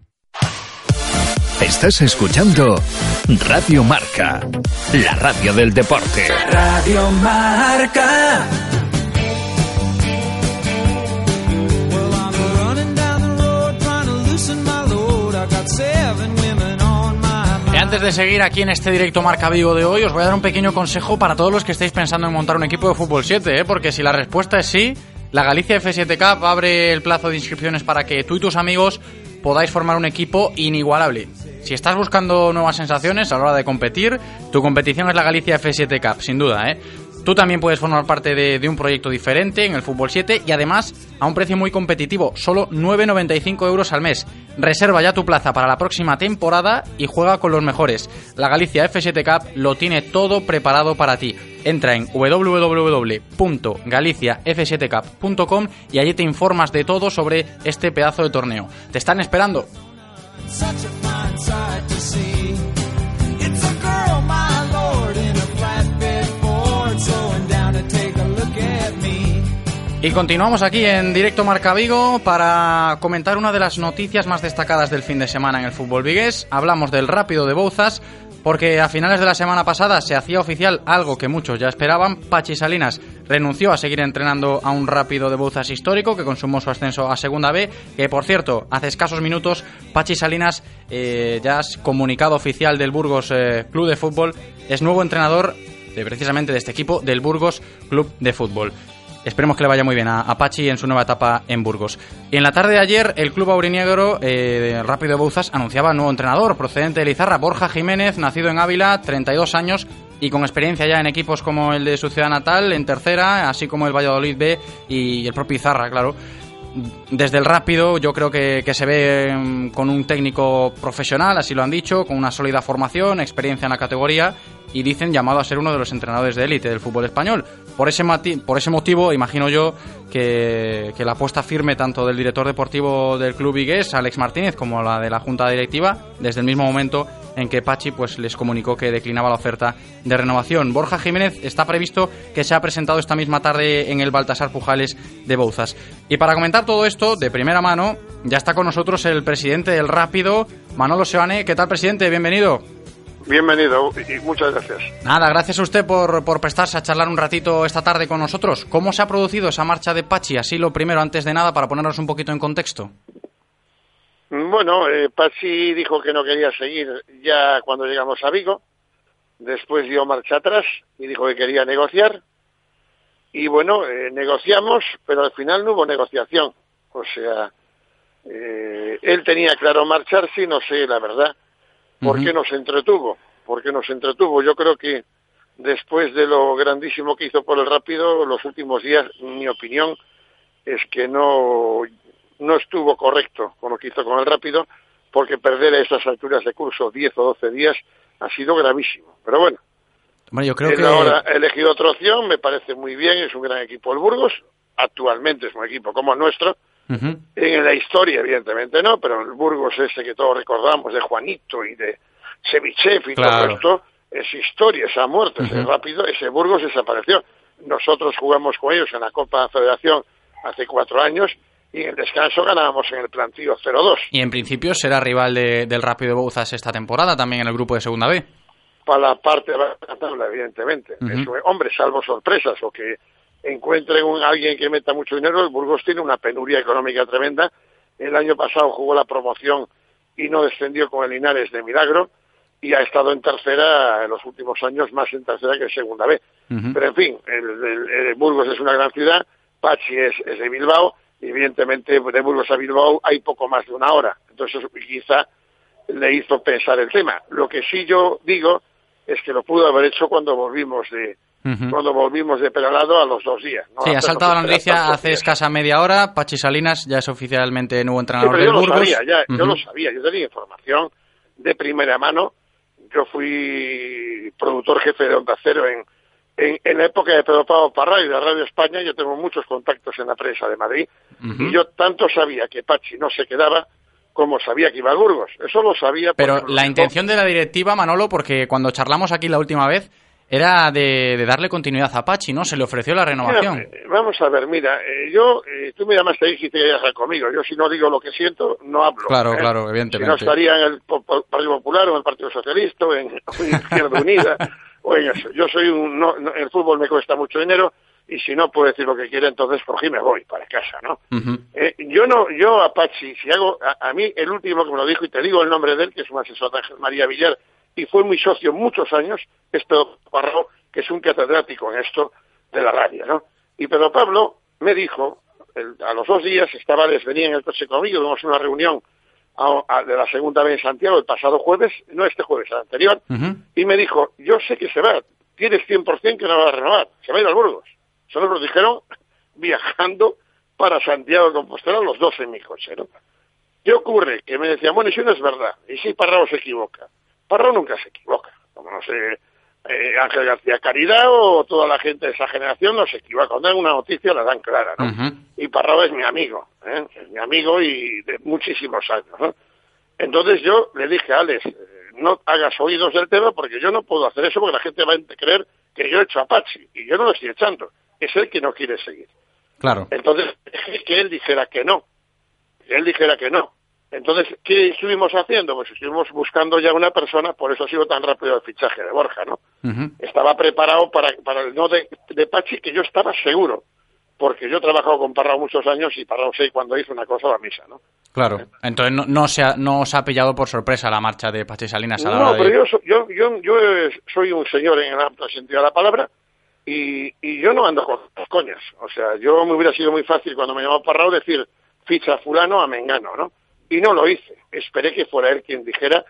Estás escuchando Radio Marca, la radio del deporte. Radio Marca. Y antes de seguir aquí en este directo Marca Vigo de hoy, os voy a dar un pequeño consejo para todos los que estéis pensando en montar un equipo de fútbol 7, ¿eh? porque si la respuesta es sí, la Galicia F7 Cup abre el plazo de inscripciones para que tú y tus amigos podáis formar un equipo inigualable. Si estás buscando nuevas sensaciones a la hora de competir, tu competición es la Galicia F7 Cup, sin duda, ¿eh? Tú también puedes formar parte de, de, un proyecto diferente en el Fútbol 7 y además a un precio muy competitivo, solo 9,95 euros al mes. Reserva ya tu plaza para la próxima temporada y juega con los mejores. La Galicia F7 Cup lo tiene todo preparado para ti. Entra en www.galiciaf7cup.com y allí te informas de todo sobre este pedazo de torneo. Te están esperando. Y continuamos aquí en directo Marca Vigo para comentar una de las noticias más destacadas del fin de semana en el fútbol vigués. Hablamos del rápido de Bouzas porque a finales de la semana pasada se hacía oficial algo que muchos ya esperaban. Pachi Salinas renunció a seguir entrenando a un rápido de Bouzas histórico que consumó su ascenso a Segunda B. Que por cierto, hace escasos minutos Pachi Salinas eh, ya es comunicado oficial del Burgos eh, Club de Fútbol. Es nuevo entrenador de, precisamente de este equipo del Burgos Club de Fútbol. Esperemos que le vaya muy bien a Apache en su nueva etapa en Burgos. En la tarde de ayer, el club aurinegro eh, Rápido Bouzas anunciaba nuevo entrenador procedente de Lizarra, Borja Jiménez, nacido en Ávila, 32 años y con experiencia ya en equipos como el de su ciudad natal, en tercera, así como el Valladolid B y el propio Izarra, claro. Desde el rápido yo creo que, que se ve mm, con un técnico profesional, así lo han dicho, con una sólida formación, experiencia en la categoría y dicen llamado a ser uno de los entrenadores de élite del fútbol español. Por ese, por ese motivo, imagino yo que, la apuesta firme tanto del director deportivo del club vigués, Alex Martínez, como la de la junta directiva, desde el mismo momento en que Pachi pues, les comunicó que declinaba la oferta de renovación. Borja Jiménez está previsto que se ha presentado esta misma tarde en el Baltasar Pujales de Bouzas. Y para comentar todo esto de primera mano, ya está con nosotros el presidente del Rápido, Manolo Seoane. ¿Qué tal, presidente? Bienvenido. Bienvenido y muchas gracias. Nada, gracias a usted por, por, prestarse a charlar un ratito esta tarde con nosotros. ¿Cómo se ha producido esa marcha de Pachi? Así lo primero, antes de nada, para ponernos un poquito en contexto. Bueno, eh, Pachi dijo que no quería seguir ya cuando llegamos a Vigo. Después dio marcha atrás y dijo que quería negociar. Y bueno, eh, negociamos, pero al final no hubo negociación. O sea, eh, él tenía claro marcharse y no sé, la verdad ¿Por qué nos entretuvo? ¿Por qué nos entretuvo? Yo creo que después de lo grandísimo que hizo por el rápido, los últimos días, mi opinión es que no, no estuvo correcto con lo que hizo con el rápido, porque perder a esas alturas de curso 10 o 12 días ha sido gravísimo. Pero bueno, bueno yo creo él que... ahora ha elegido otra opción, me parece muy bien, es un gran equipo el Burgos, actualmente es un equipo como el nuestro, Uh -huh. En la historia, evidentemente no, pero el Burgos ese que todos recordamos de Juanito y de Sevichev y claro. todo esto, es historia, esa muerte, uh -huh. ese rápido, ese Burgos desapareció. Nosotros jugamos con ellos en la Copa Federación hace cuatro años y en el descanso ganábamos en el plantío 0-2. Y en principio será rival de, del Rápido Bouzas esta temporada, también en el grupo de Segunda B. Para la parte de la tabla, evidentemente. Uh -huh. Eso, hombre, salvo sorpresas o que encuentren un, alguien que meta mucho dinero, el Burgos tiene una penuria económica tremenda. El año pasado jugó la promoción y no descendió con el Linares de milagro y ha estado en tercera en los últimos años, más en tercera que en segunda B. Uh -huh. Pero en fin, el, el, el, Burgos es una gran ciudad, Pachi es, es, de Bilbao, y evidentemente de Burgos a Bilbao hay poco más de una hora. Entonces quizá le hizo pensar el tema. Lo que sí yo digo es que lo pudo haber hecho cuando volvimos de, Cuando volvimos de Peralado a los dos días. ¿no? Sí, ha saltado la noticia hace días. escasa media hora. Pachi Salinas ya es oficialmente nuevo Sí, entrenador pero del yo lo Burgos. sabía, ya, yo lo sabía, yo tenía información de primera mano. Yo fui productor jefe de Onda Cero en, en, en la época de Pedro Pablo Parra y de Radio España. Yo tengo muchos contactos en la prensa de Madrid y yo tanto sabía que Pachi no se quedaba como sabía que iba al Burgos. Eso lo sabía. Pero lo la intención de la directiva, Manolo, porque cuando charlamos aquí la última vez, era de, de darle continuidad a Pachi, ¿no? Se le ofreció la renovación. Mira, eh, vamos a ver, mira, eh, yo, eh, tú me llamaste y dijiste que ibas a hablar conmigo. Yo si no digo lo que siento, no hablo. Claro, ¿eh? claro, Si no evidentemente. estaría en el Partido Popular o en el Partido Socialista o en, o en Izquierda Unida o en eso. Yo soy un, no, no, el fútbol me cuesta mucho dinero y si no puedo decir lo que quiera, entonces cogí me voy para casa, ¿no? Eh, yo no, yo a Pachi, si hago, a, a mí el último que me lo dijo, y te digo el nombre de él, que es un asesor de Ángel María Villar, y fue mi socio muchos años, es Pedro Parrao, que es un catedrático en esto de la radio, ¿no? Y Pedro Pablo me dijo, el- a los dos días, estaba, les venía en el coche conmigo, tuvimos una reunión a- a- de la segunda vez en Santiago el pasado jueves, no este jueves, el anterior, y me dijo, yo sé que se va, tienes 100% que no va a renovar, se va a ir al Burgos. Solo nos lo dijeron viajando para Santiago de Compostela los dos en mi coche, ¿no? ¿Qué ocurre? Que me decían, bueno, si no es verdad, y si Parrao se equivoca. Parrao nunca se equivoca, como no sé, eh, Ángel García Caridad o toda la gente de esa generación no se equivoca. Cuando dan una noticia la dan clara, ¿no? Y Parrao es mi amigo, ¿eh? es mi amigo y de muchísimos años. ¿no? Entonces yo le dije a Alex, eh, no hagas oídos del tema porque yo no puedo hacer eso porque la gente va a creer que yo he hecho a Pachi y yo no lo estoy echando, es él que no quiere seguir. Claro. Entonces que él dijera que no, que él dijera que no. Entonces, ¿qué estuvimos haciendo? Pues estuvimos buscando ya una persona, por eso ha sido tan rápido el fichaje de Borja, ¿no? Estaba preparado para, para el no de, de Pachi, que yo estaba seguro, porque yo he trabajado con Parrao muchos años y Parrao sé cuando hizo una cosa la misa, ¿no? Claro. Entonces no, no, se ha- no os ha pillado por sorpresa la marcha de Pachi Salinas a la No, hora de... pero yo, yo, yo, yo eh, soy un señor en el amplio sentido de la palabra y, y yo no ando con las coñas. O sea, yo me hubiera sido muy fácil cuando me llamó Parrao decir ficha a fulano a Mengano, ¿no? Y no lo hice. Esperé que fuera él quien dijera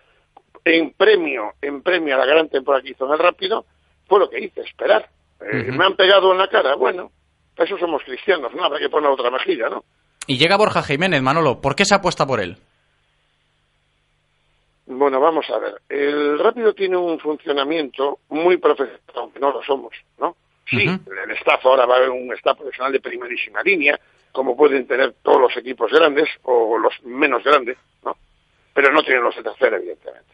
en premio, en premio a la gran temporada que hizo en el Rápido, fue lo que hice, esperar. Eh. Me han pegado en la cara, bueno, para eso somos cristianos, no habrá que poner otra mejilla, ¿no? Y llega Borja Jiménez, Manolo. ¿Por qué se apuesta por él? Bueno, vamos a ver. El Rápido tiene un funcionamiento muy profesional, aunque no lo somos, ¿no? Sí, el staff ahora va a haber un staff profesional de primerísima línea, como pueden tener todos los equipos grandes o los menos grandes, ¿no? Pero no tienen los de tercera, evidentemente.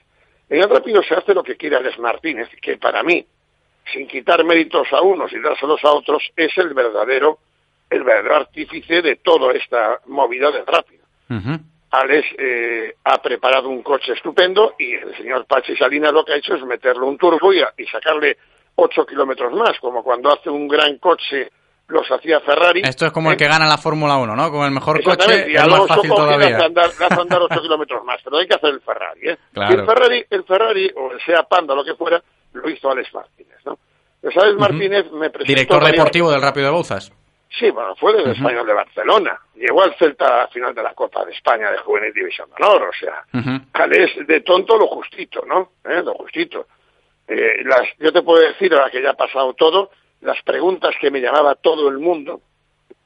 En el Rápido se hace lo que quiere Alex Martínez, que para mí, sin quitar méritos a unos y dárselos a otros, es el verdadero, el verdadero artífice de toda esta movida del Rápido. Alex eh, ha preparado un coche estupendo y el señor Pachi Salinas lo que ha hecho es meterle un turbo y, a- y sacarle 8 kilómetros más, como cuando hace un gran coche los hacía Ferrari. Esto es como el que gana la Fórmula 1, ¿no? Con el mejor coche y es más fácil todavía. hace andar, andar 8 kilómetros más, pero hay que hacer el Ferrari, ¿eh? Claro. Y el Ferrari, el Ferrari, o el sea Panda, lo que fuera, lo hizo Alex Martínez, ¿no? Pues Alex Martínez me presentó... Director varias- deportivo del Rápido de Bouzas. Sí, bueno, fue del español de Barcelona. Llegó al Celta a final de la Copa de España de Juvenil División de Honor, o sea, Alex de tonto lo justito, ¿no? ¿Eh? Lo justito. Eh, las, yo te puedo decir, ahora que ya ha pasado todo, las preguntas que me llamaba todo el mundo,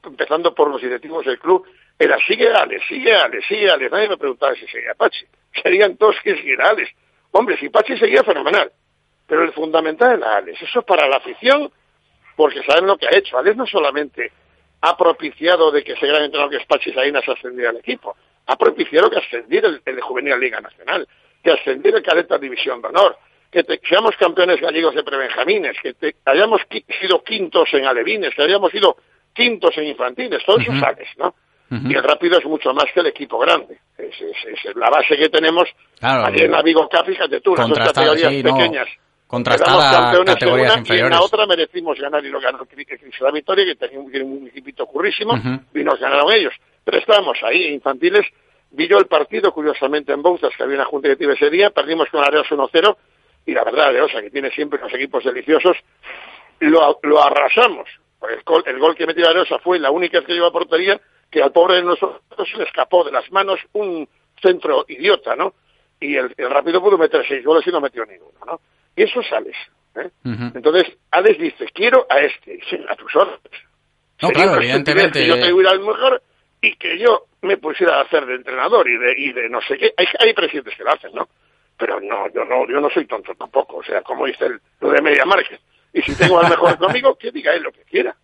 empezando por los directivos del club, era sigue Alex, sigue Alex, sigue Alex. Nadie me preguntaba si seguía Pachi. Serían todos que siguiera Alex. Hombre, si Pachi seguía fenomenal. Pero el fundamental era Alex. Eso para la afición, porque saben lo que ha hecho. Alex no solamente ha propiciado de que ese gran entrenador que es Pachi Salinas ascendiera al equipo, ha propiciado que ascendiera el, el Juvenil Liga Nacional, que ascendiera el cadete a División de Honor, que te- seamos campeones gallegos de prebenjamines, que te- hayamos qui- sido quintos en alevines, que hayamos sido quintos en infantiles, todo eso sales, ¿no? Y el rápido es mucho más que el equipo grande. Es, es- es la base que tenemos Claro. allí en la Vigo Cup, fíjate tú, las dos Contrastada, categorías sí, no. pequeñas. Contrastada Quedamos campeones categorías en una y en inferiores. la otra merecimos ganar y lo ganó la Victoria, que tenía un, equipito currísimo, Ujú. y nos ganaron ellos. Pero estábamos ahí, infantiles. Vi yo el partido, curiosamente, en Bouzas, que había una junta directiva ese día, perdimos con Areosa 1-0, y la verdad, Areosa, que tiene siempre unos equipos deliciosos, lo, lo arrasamos. El gol, el gol que metió Areosa fue la única vez que llevó a portería, que al pobre de nosotros se le escapó de las manos un centro idiota, ¿no? Y el, el rápido pudo meter seis goles y no metió ninguno, ¿no? Y eso sales. ¿eh? Entonces, Alex dice, quiero a este, a tus órdenes. No, Sería claro, evidentemente. Que yo te hubiera al mejor y que yo me pusiera a hacer de entrenador y de, y de no sé qué. Hay, hay presidentes que lo hacen, ¿no? Pero no, yo no, yo no soy tonto tampoco. O sea, como dice el, lo de Media Market. Y si tengo al mejor conmigo, que diga él lo que quiera.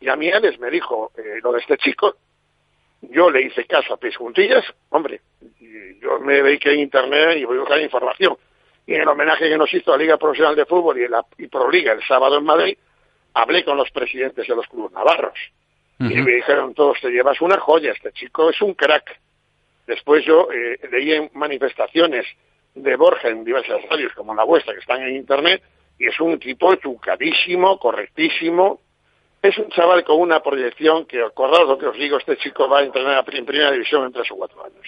Y a mí Alex me dijo eh, lo de este chico. Yo le hice caso a pies juntillas. Hombre, yo me dediqué en internet y voy a buscar información. Y en el homenaje que nos hizo a Liga Profesional de Fútbol y, la, y Proliga el sábado en Madrid, hablé con los presidentes de los clubes navarros. Y me dijeron todos, te llevas una joya, este chico es un crack. Después yo eh, leí en manifestaciones de Borja en diversas radios, como la vuestra, que están en internet, y es un tipo educadísimo, correctísimo. Es un chaval con una proyección que, acordaos lo que os digo, este chico va a entrenar en primera división en tres o cuatro años.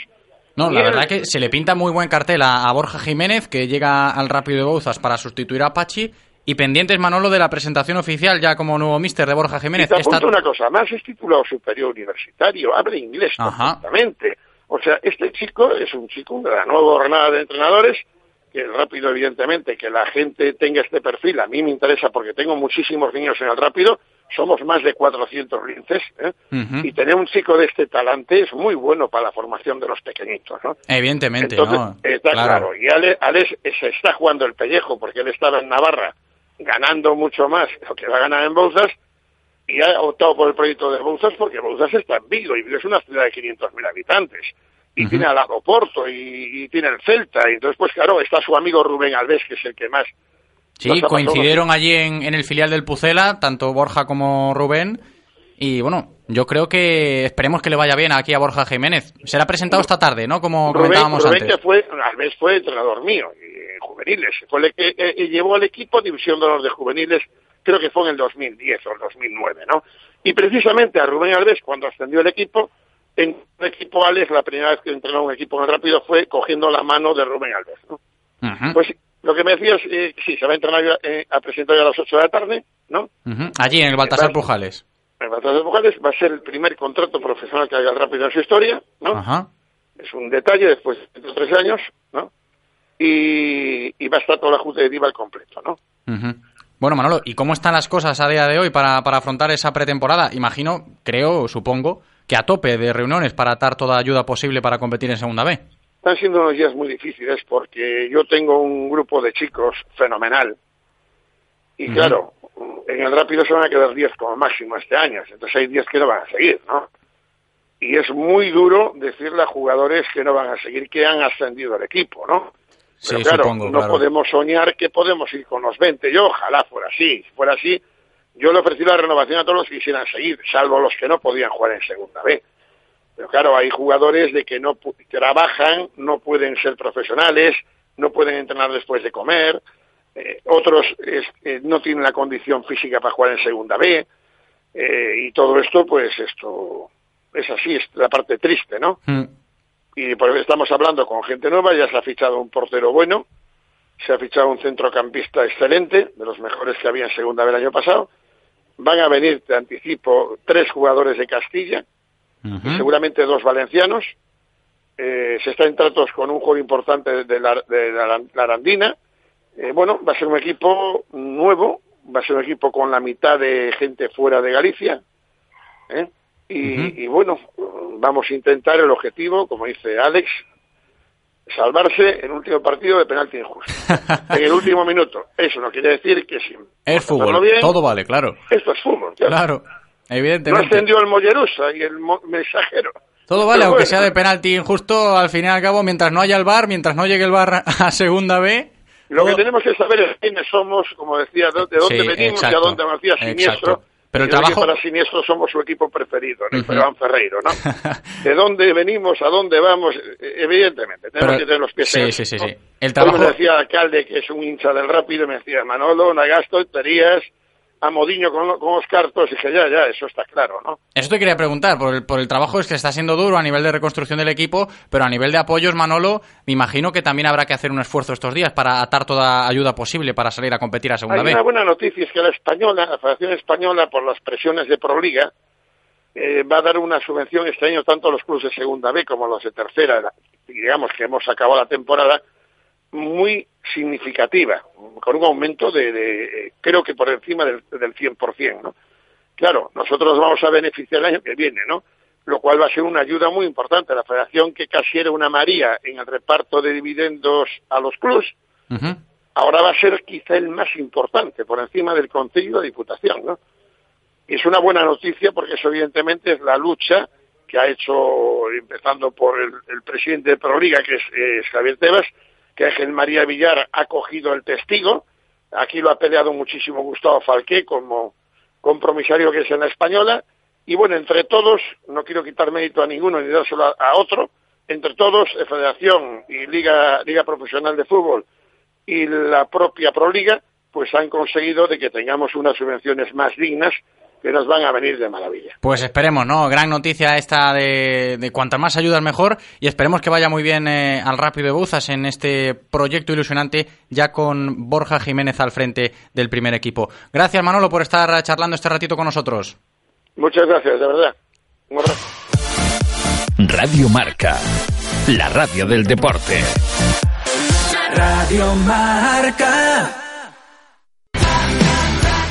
No, Y la verdad que se le pinta muy buen cartel a, a Borja Jiménez, que llega al Rápido de Bouzas para sustituir a Pachi. Y pendientes, Manolo, de la presentación oficial ya como nuevo mister de Borja Y Jiménez. te Esta- apunto una cosa más, es titulado superior universitario, habla inglés Ajá. perfectamente. O sea, este chico es un chico de la nueva jornada de entrenadores, que el rápido, evidentemente, que la gente tenga este perfil, a mí me interesa porque tengo muchísimos niños en el rápido, somos más de 400 linces, ¿eh? Y tener un chico de este talante es muy bueno para la formación de los pequeñitos, ¿no? Evidentemente, Entonces, ¿no? está claro. Y Ale, Alex se está jugando el pellejo porque él estaba en Navarra ganando mucho más lo que va a ganar en Bouzas y ha optado por el proyecto de Bouzas porque Bouzas está en Vigo y Vigo es una ciudad de 500.000 habitantes y tiene al lado Porto y, y tiene el Celta y entonces pues claro está su amigo Rubén Alves que es el que más Sí, coincidieron allí en, en el filial del Pucela, tanto Borja como Rubén. Y bueno, yo creo que esperemos que le vaya bien aquí a Borja Jiménez. Será presentado esta tarde, ¿no? Como Rubén, comentábamos Rubén antes. que fue, Alves fue entrenador mío y, en juveniles, fue el que eh, eh, llevó al equipo División de Honor de Juveniles, creo que fue en el 2010 o el 2009, ¿no? Y precisamente a Rubén Alves, cuando ascendió el equipo, en el equipo Alex, la primera vez que entrenó un equipo el rápido fue cogiendo la mano de Rubén Alves, ¿no? Pues lo que me decías, eh, sí, se va a entrenar eh, a presentar a las 8 de la tarde, ¿no? Allí en el Baltasar Pujales. En Batallas de Vocales va a ser el primer contrato profesional que haga el rápido en su historia, ¿no? Ajá. es un detalle después de tres años, ¿no? Y, y va a estar toda la junta directiva al completo, ¿no? Ujú. Bueno, Manolo, ¿y cómo están las cosas a día de hoy para, para afrontar esa pretemporada? Imagino, creo, supongo, que a tope de reuniones para atar toda ayuda posible para competir en Segunda B. Están siendo unos días muy difíciles porque yo tengo un grupo de chicos fenomenal y claro, en el rápido se van a quedar 10 como máximo este año, entonces hay 10 que no van a seguir, ¿no? Y es muy duro decirle a jugadores que no van a seguir, que han ascendido al equipo, ¿no? Pero Sí, claro, supongo, no claro. podemos soñar que podemos ir con los 20. Yo ojalá fuera así. Si fuera así, yo le ofrecí la renovación a todos los que quisieran seguir, salvo los que no podían jugar en segunda B. Pero claro, hay jugadores de que no trabajan, no pueden ser profesionales, no pueden entrenar después de comer, eh, otros es- eh, no tienen la condición física para jugar en segunda B, eh, y todo esto, pues esto es así, es la parte triste, ¿no? Mm. Y por eso estamos hablando con gente nueva, ya se ha fichado un portero bueno, se ha fichado un centrocampista excelente, de los mejores que había en segunda vez el año pasado, van a venir, te anticipo, tres jugadores de Castilla, y seguramente dos valencianos, eh, se está en tratos con un juego importante de la, de la, la Arandina, Eh, bueno, va a ser un equipo nuevo, va a ser un equipo con la mitad de gente fuera de Galicia, ¿eh? Y, y bueno, vamos a intentar el objetivo, como dice Alex, salvarse en último partido de penalti injusto. en el último minuto. Eso no quiere decir que si Es fútbol, bien, todo vale, claro. esto es fútbol. Claro, No evidentemente. ascendió el Mollerusa y el mo- mensajero. Todo vale, Pero aunque bueno. sea de penalti injusto, al fin y al cabo, mientras no haya el bar, mientras no llegue el bar a segunda B. Lo que tenemos que saber es quiénes somos, como decía, de, de dónde Sí, venimos y a dónde nos decía Siniestro. exacto. Pero el que trabajo- para Siniestro somos su equipo preferido, ¿no? Ujú. Iván Ferreiro, ¿no? de dónde venimos, a dónde vamos, eh, evidentemente, tenemos Pero- que tener los pies sí, en el sí, sí, sí. El Hoy trabajo- me decía el alcalde que es un hincha del rápido, me decía, Manolo, no hagas tonterías, a Modiño con, con los cartos, y dije, ya, ya, eso está claro, ¿no? Eso te quería preguntar, por el, por el trabajo es que está siendo duro a nivel de reconstrucción del equipo, pero a nivel de apoyos, Manolo, me imagino que también habrá que hacer un esfuerzo estos días para atar toda ayuda posible para salir a competir a segunda Hay una buena noticia, es que la española, la Federación Española, por las presiones de Proliga, eh, va a dar una subvención este año tanto a los clubes de segunda B como a los de tercera, digamos que hemos acabado la temporada, muy significativa, con un aumento de, de creo que por encima del, del 100%, ¿no? Claro, nosotros vamos a beneficiar el año que viene, ¿no? Lo cual va a ser una ayuda muy importante. La federación que casi era una María en el reparto de dividendos a los clubs, ahora va a ser quizá el más importante, por encima del Consejo de Diputación, ¿no? Y es una buena noticia porque eso evidentemente es la lucha que ha hecho, empezando por el, el presidente de Proliga, que es, es Javier Tebas, que Ángel María Villar ha cogido el testigo. Aquí lo ha peleado muchísimo Gustavo Falqué como compromisario que es en la española. Y bueno, entre todos, no quiero quitar mérito a ninguno ni dárselo a, a otro, entre todos, Federación y Liga, Liga Profesional de Fútbol y la propia Proliga, pues han conseguido de que tengamos unas subvenciones más dignas que nos van a venir de maravilla. Pues esperemos, ¿no? Gran noticia esta de, de cuanta más ayudas mejor y esperemos que vaya muy bien eh, al Rápido de Buzas en este proyecto ilusionante ya con Borja Jiménez al frente del primer equipo. Gracias Manolo por estar charlando este ratito con nosotros. Muchas gracias, de verdad. Un abrazo. Radio Marca, la radio del deporte. Radio Marca.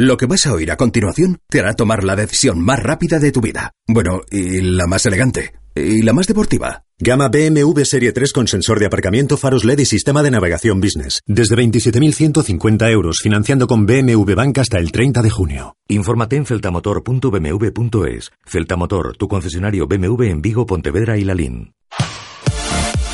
Lo que vas a oír a continuación te hará tomar la decisión más rápida de tu vida. Bueno, y la más elegante. Y la más deportiva. Gama BMW Serie 3 con sensor de aparcamiento, faros LED y sistema de navegación business. Desde 27.150 euros, financiando con BMW Bank hasta el 30 de junio. Infórmate en feltamotor.bmw.es. Feltamotor, tu concesionario BMW en Vigo, Pontevedra y Lalín.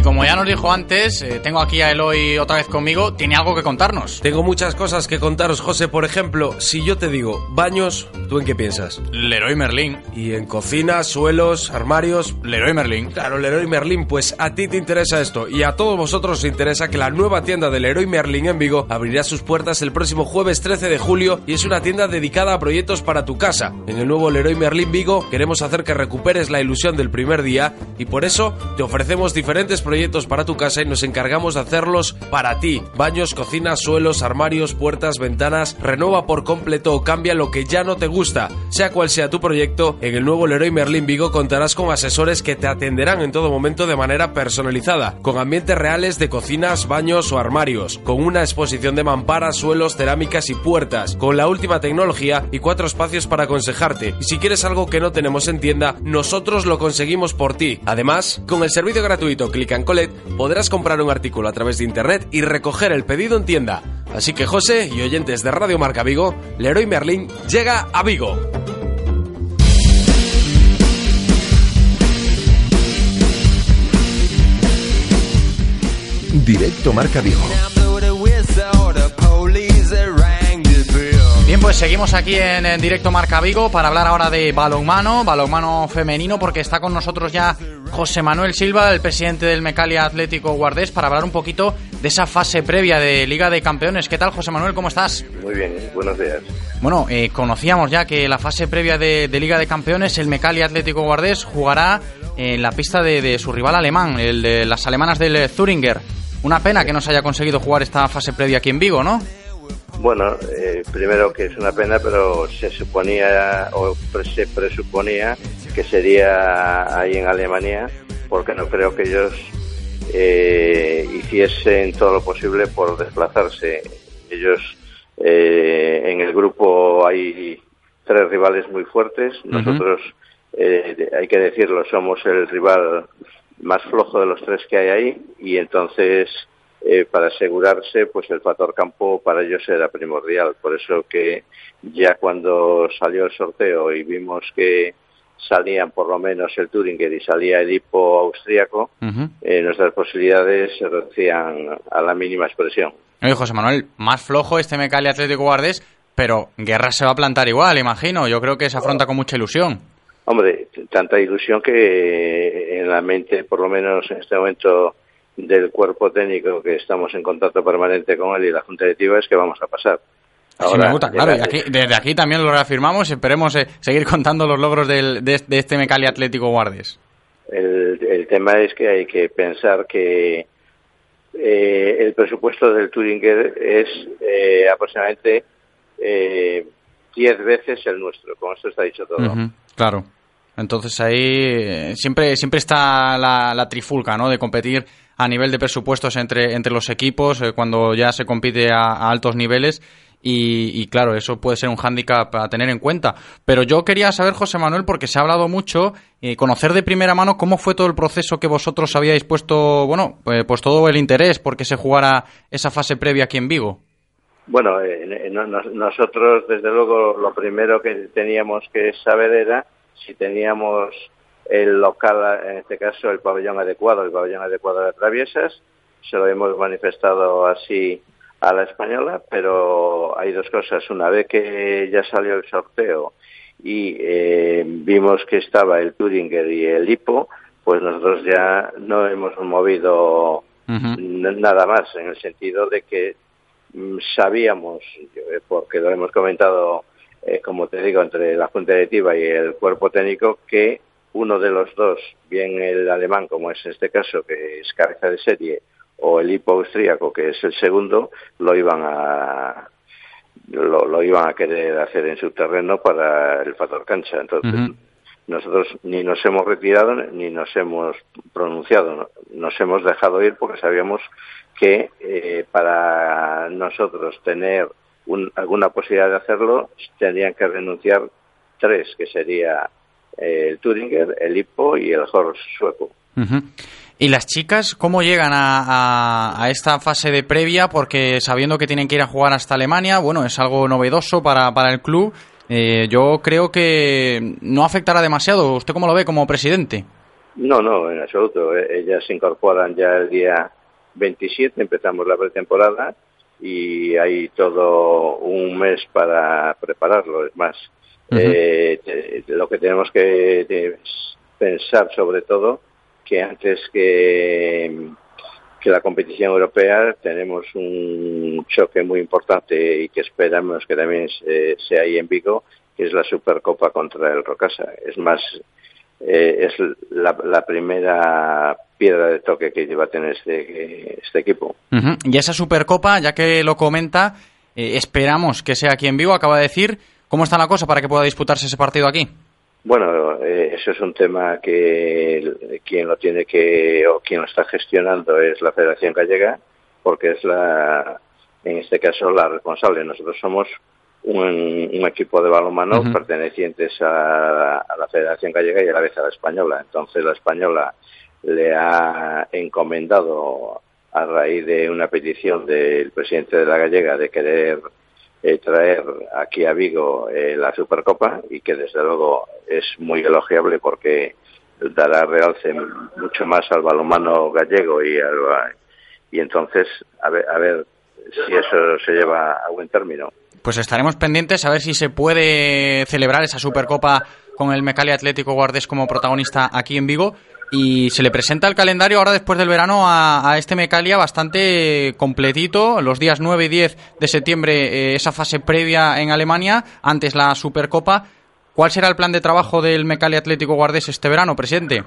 Y como ya nos dijo antes, eh, tengo aquí a Eloy otra vez conmigo, tiene algo que contarnos. Tengo muchas cosas que contaros, José. Por ejemplo, si yo te digo baños, ¿tú en qué piensas? Leroy Merlin. Y en cocina, suelos, armarios. Leroy Merlin. Claro, Leroy Merlin. Pues a ti te interesa esto. Y a todos vosotros os interesa que la nueva tienda de Leroy Merlin en Vigo abrirá sus puertas el próximo jueves 13 de julio y es una tienda dedicada a proyectos para tu casa. En el nuevo Leroy Merlin Vigo queremos hacer que recuperes la ilusión del primer día y por eso te ofrecemos diferentes proyectos para tu casa y nos encargamos de hacerlos para ti. Baños, cocinas, suelos, armarios, puertas, ventanas. Renueva por completo o cambia lo que ya no te gusta. Sea cual sea tu proyecto, en el nuevo Leroy Merlin Vigo contarás con asesores que te atenderán en todo momento de manera personalizada, con ambientes reales de cocinas, baños o armarios, con una exposición de mamparas, suelos, cerámicas y puertas, con la última tecnología y cuatro espacios para aconsejarte. Y si quieres algo que no tenemos en tienda, nosotros lo conseguimos por ti. Además, con el servicio gratuito Click and Collect podrás comprar un artículo a través de internet y recoger el pedido en tienda. Así que José y oyentes de Radio Marca Vigo, Leroy Merlin llega a Vigo. Directo Marca Vigo. Bien, pues seguimos aquí en, en, directo Marca Vigo para hablar ahora de balonmano, balonmano femenino, porque está con nosotros ya José Manuel Silva, el presidente del Mecalia Atlético Guardés, para hablar un poquito de esa fase previa de Liga de Campeones. ¿Qué tal, José Manuel? ¿Cómo estás? Muy bien, buenos días. Bueno, eh, conocíamos ya que la fase previa de, de, Liga de Campeones, el Mecalia Atlético Guardés jugará en la pista de, de su rival alemán, el de las alemanas del Zuringer. Una pena que no se haya conseguido jugar esta fase previa aquí en Vigo, ¿no? Bueno, eh, primero que es una pena, pero se suponía o se presuponía que sería ahí en Alemania, porque no creo que ellos eh, hiciesen todo lo posible por desplazarse. Ellos eh, en el grupo hay tres rivales muy fuertes. Nosotros, eh, hay que decirlo, somos el rival más flojo de los tres que hay ahí y entonces eh, para asegurarse, pues el factor campo para ellos era primordial. Por eso que ya cuando salió el sorteo y vimos que salían por lo menos el Turinger y salía el hipo austríaco, eh, nuestras posibilidades se reducían a la mínima expresión. Oye, José Manuel, más flojo este Mecali Atlético Guardés, pero Guerra se va a plantar igual, imagino. Yo creo que se afronta con mucha ilusión. Hombre, tanta ilusión que en la mente, por lo menos en este momento, del cuerpo técnico que estamos en contacto permanente con él y la Junta Directiva es que vamos a pasar. Ahora, me gusta, claro. Y aquí, desde aquí también lo reafirmamos y esperemos eh, seguir contando los logros del, de, este Mecali Atlético Guardes. El, el, tema es que hay que pensar que eh, el presupuesto del Turinger es eh, aproximadamente eh, diez veces el nuestro. Con esto está dicho todo. Uh -huh, claro. Entonces ahí siempre siempre está la, la, trifulca, ¿no? De competir a nivel de presupuestos entre, entre los equipos eh, cuando ya se compite a, altos niveles. Y, claro, eso puede ser un hándicap a tener en cuenta. Pero yo quería saber, José Manuel, porque se ha hablado mucho, eh, conocer de primera mano cómo fue todo el proceso que vosotros habíais puesto, bueno, pues, pues todo el interés porque se jugara esa fase previa aquí en Vigo. Bueno, eh, no, nosotros, desde luego, lo primero que teníamos que saber era si teníamos el local, en este caso el pabellón adecuado, el pabellón adecuado de traviesas. Se lo hemos manifestado así a la española, pero hay dos cosas. Una vez que ya salió el sorteo y eh, vimos que estaba el Turinger y el Hipo, pues nosotros ya no hemos movido uh -huh. nada más, en el sentido de que mm, sabíamos, eh, porque lo hemos comentado, eh, como te digo, entre la Junta Directiva y el cuerpo técnico, que uno de los dos, bien el alemán, como es en este caso, que es cabeza de serie, o el hipo austríaco, que es el segundo, lo iban a lo, lo, iban a querer hacer en su terreno para el factor cancha. Entonces, uh -huh. nosotros ni nos hemos retirado ni nos hemos pronunciado, nos hemos dejado ir porque sabíamos que eh, para nosotros tener un, alguna posibilidad de hacerlo tendrían que renunciar tres, que sería el Turinger, el Hippo y el Horst sueco. Uh -huh. ¿Y las chicas cómo llegan a, a, a, esta fase de previa? Porque sabiendo que tienen que ir a jugar hasta Alemania, bueno, es algo novedoso para, para el club. Eh, yo creo que no afectará demasiado. ¿Usted cómo lo ve como presidente? No, no, en absoluto. Ellas se incorporan ya el día 27, empezamos la pretemporada y hay todo un mes para prepararlo. Es más, uh -huh. eh, lo que tenemos que pensar sobre todo que antes que, que la competición europea tenemos un choque muy importante y que esperamos que también se, sea ahí en Vigo, que es la Supercopa contra el Rocasa. Es más, eh, es la, la, primera piedra de toque que va a tener este, este equipo. Uh -huh. Y esa Supercopa, ya que lo comenta, eh, esperamos que sea aquí en Vigo, acaba de decir. ¿Cómo está la cosa para que pueda disputarse ese partido aquí? Bueno, eh, eso es un tema que quien lo tiene que o quien lo está gestionando es la Federación Gallega, porque es la, en este caso, la responsable. Nosotros somos un, un equipo de balonmano uh -huh. pertenecientes a, a, la Federación Gallega y a la vez a la española. Entonces la española le ha encomendado a raíz de una petición del presidente de la Gallega de querer eh, traer aquí a Vigo eh, la Supercopa y que desde luego es muy elogiable porque dará realce mucho más al balonmano gallego y al, y entonces a ver, si eso se lleva a buen término. Pues estaremos pendientes a ver si se puede celebrar esa Supercopa con el Mecali Atlético Guardés como protagonista aquí en Vigo y se le presenta el calendario ahora después del verano a, a, este Mecalia bastante completito. Los días 9 y 10 de septiembre eh, esa fase previa en Alemania, antes la Supercopa. ¿Cuál será el plan de trabajo del Mecalia Atlético Guardés este verano, presidente?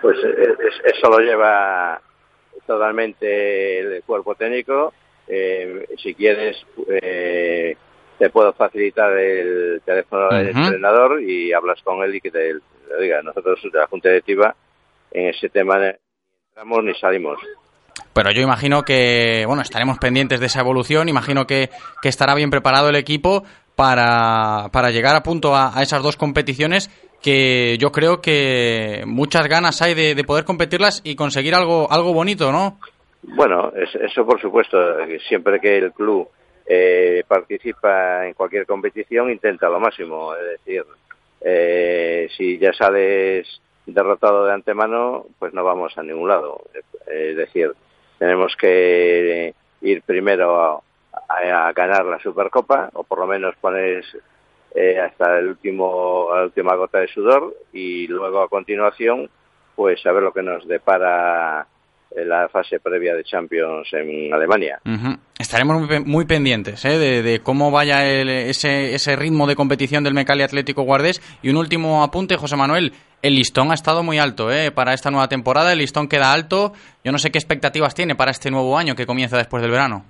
Pues es, eso lo lleva totalmente el cuerpo técnico eh, si quieres, eh, te puedo facilitar el teléfono del entrenador y hablas con él y que te lo diga. Nosotros de la Junta Directiva en ese tema ni entramos ni salimos. Pero yo imagino que, bueno, estaremos pendientes de esa evolución. Imagino que, que estará bien preparado el equipo para, para llegar a punto a, a esas dos competiciones que yo creo que muchas ganas hay de, de poder competirlas y conseguir algo, algo bonito, ¿no? Bueno, es- eso por supuesto, siempre que el club eh, participa en cualquier competición intenta lo máximo, es decir, eh, si ya sales derrotado de antemano, pues no vamos a ningún lado. Es decir, tenemos que ir primero a, ganar la Supercopa o por lo menos poner eh, hasta el último, la última gota de sudor y luego a continuación pues a ver lo que nos depara en la fase previa de Champions en Alemania. Estaremos muy, pe- muy pendientes ¿eh? de, de cómo vaya el- ese, ese ritmo de competición del Mecali Atlético Guardés. Y un último apunte, José Manuel. El listón ha estado muy alto ¿eh? para esta nueva temporada. El listón queda alto. Yo no sé qué expectativas tiene para este nuevo año que comienza después del verano.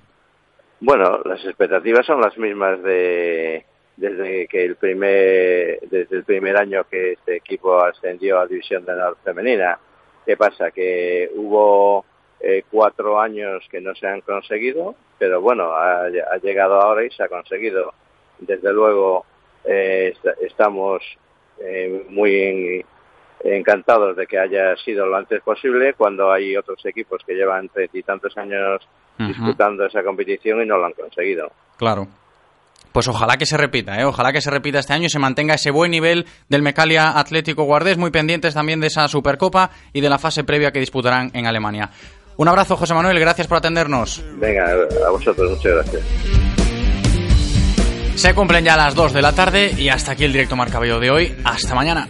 Bueno, las expectativas son las mismas de desde que el primer desde el primer año que este equipo ascendió a División de Honor femenina. ¿Qué pasa? Que hubo eh, cuatro años que no se han conseguido, pero bueno, ha, llegado ahora y se ha conseguido. Desde luego eh, est- estamos eh, muy en- encantados de que haya sido lo antes posible cuando hay otros equipos que llevan treinta y tantos años disputando esa competición y no lo han conseguido. Claro. Pues ojalá que se repita, ¿eh? ojalá que se repita este año y se mantenga ese buen nivel del Mecalia Atlético Guardés, muy pendientes también de esa Supercopa y de la fase previa que disputarán en Alemania. Un abrazo, José Manuel, gracias por atendernos. Venga, a vosotros, muchas gracias. Se cumplen ya las 2 de la tarde y hasta aquí el directo Marca Bello de hoy. Hasta mañana.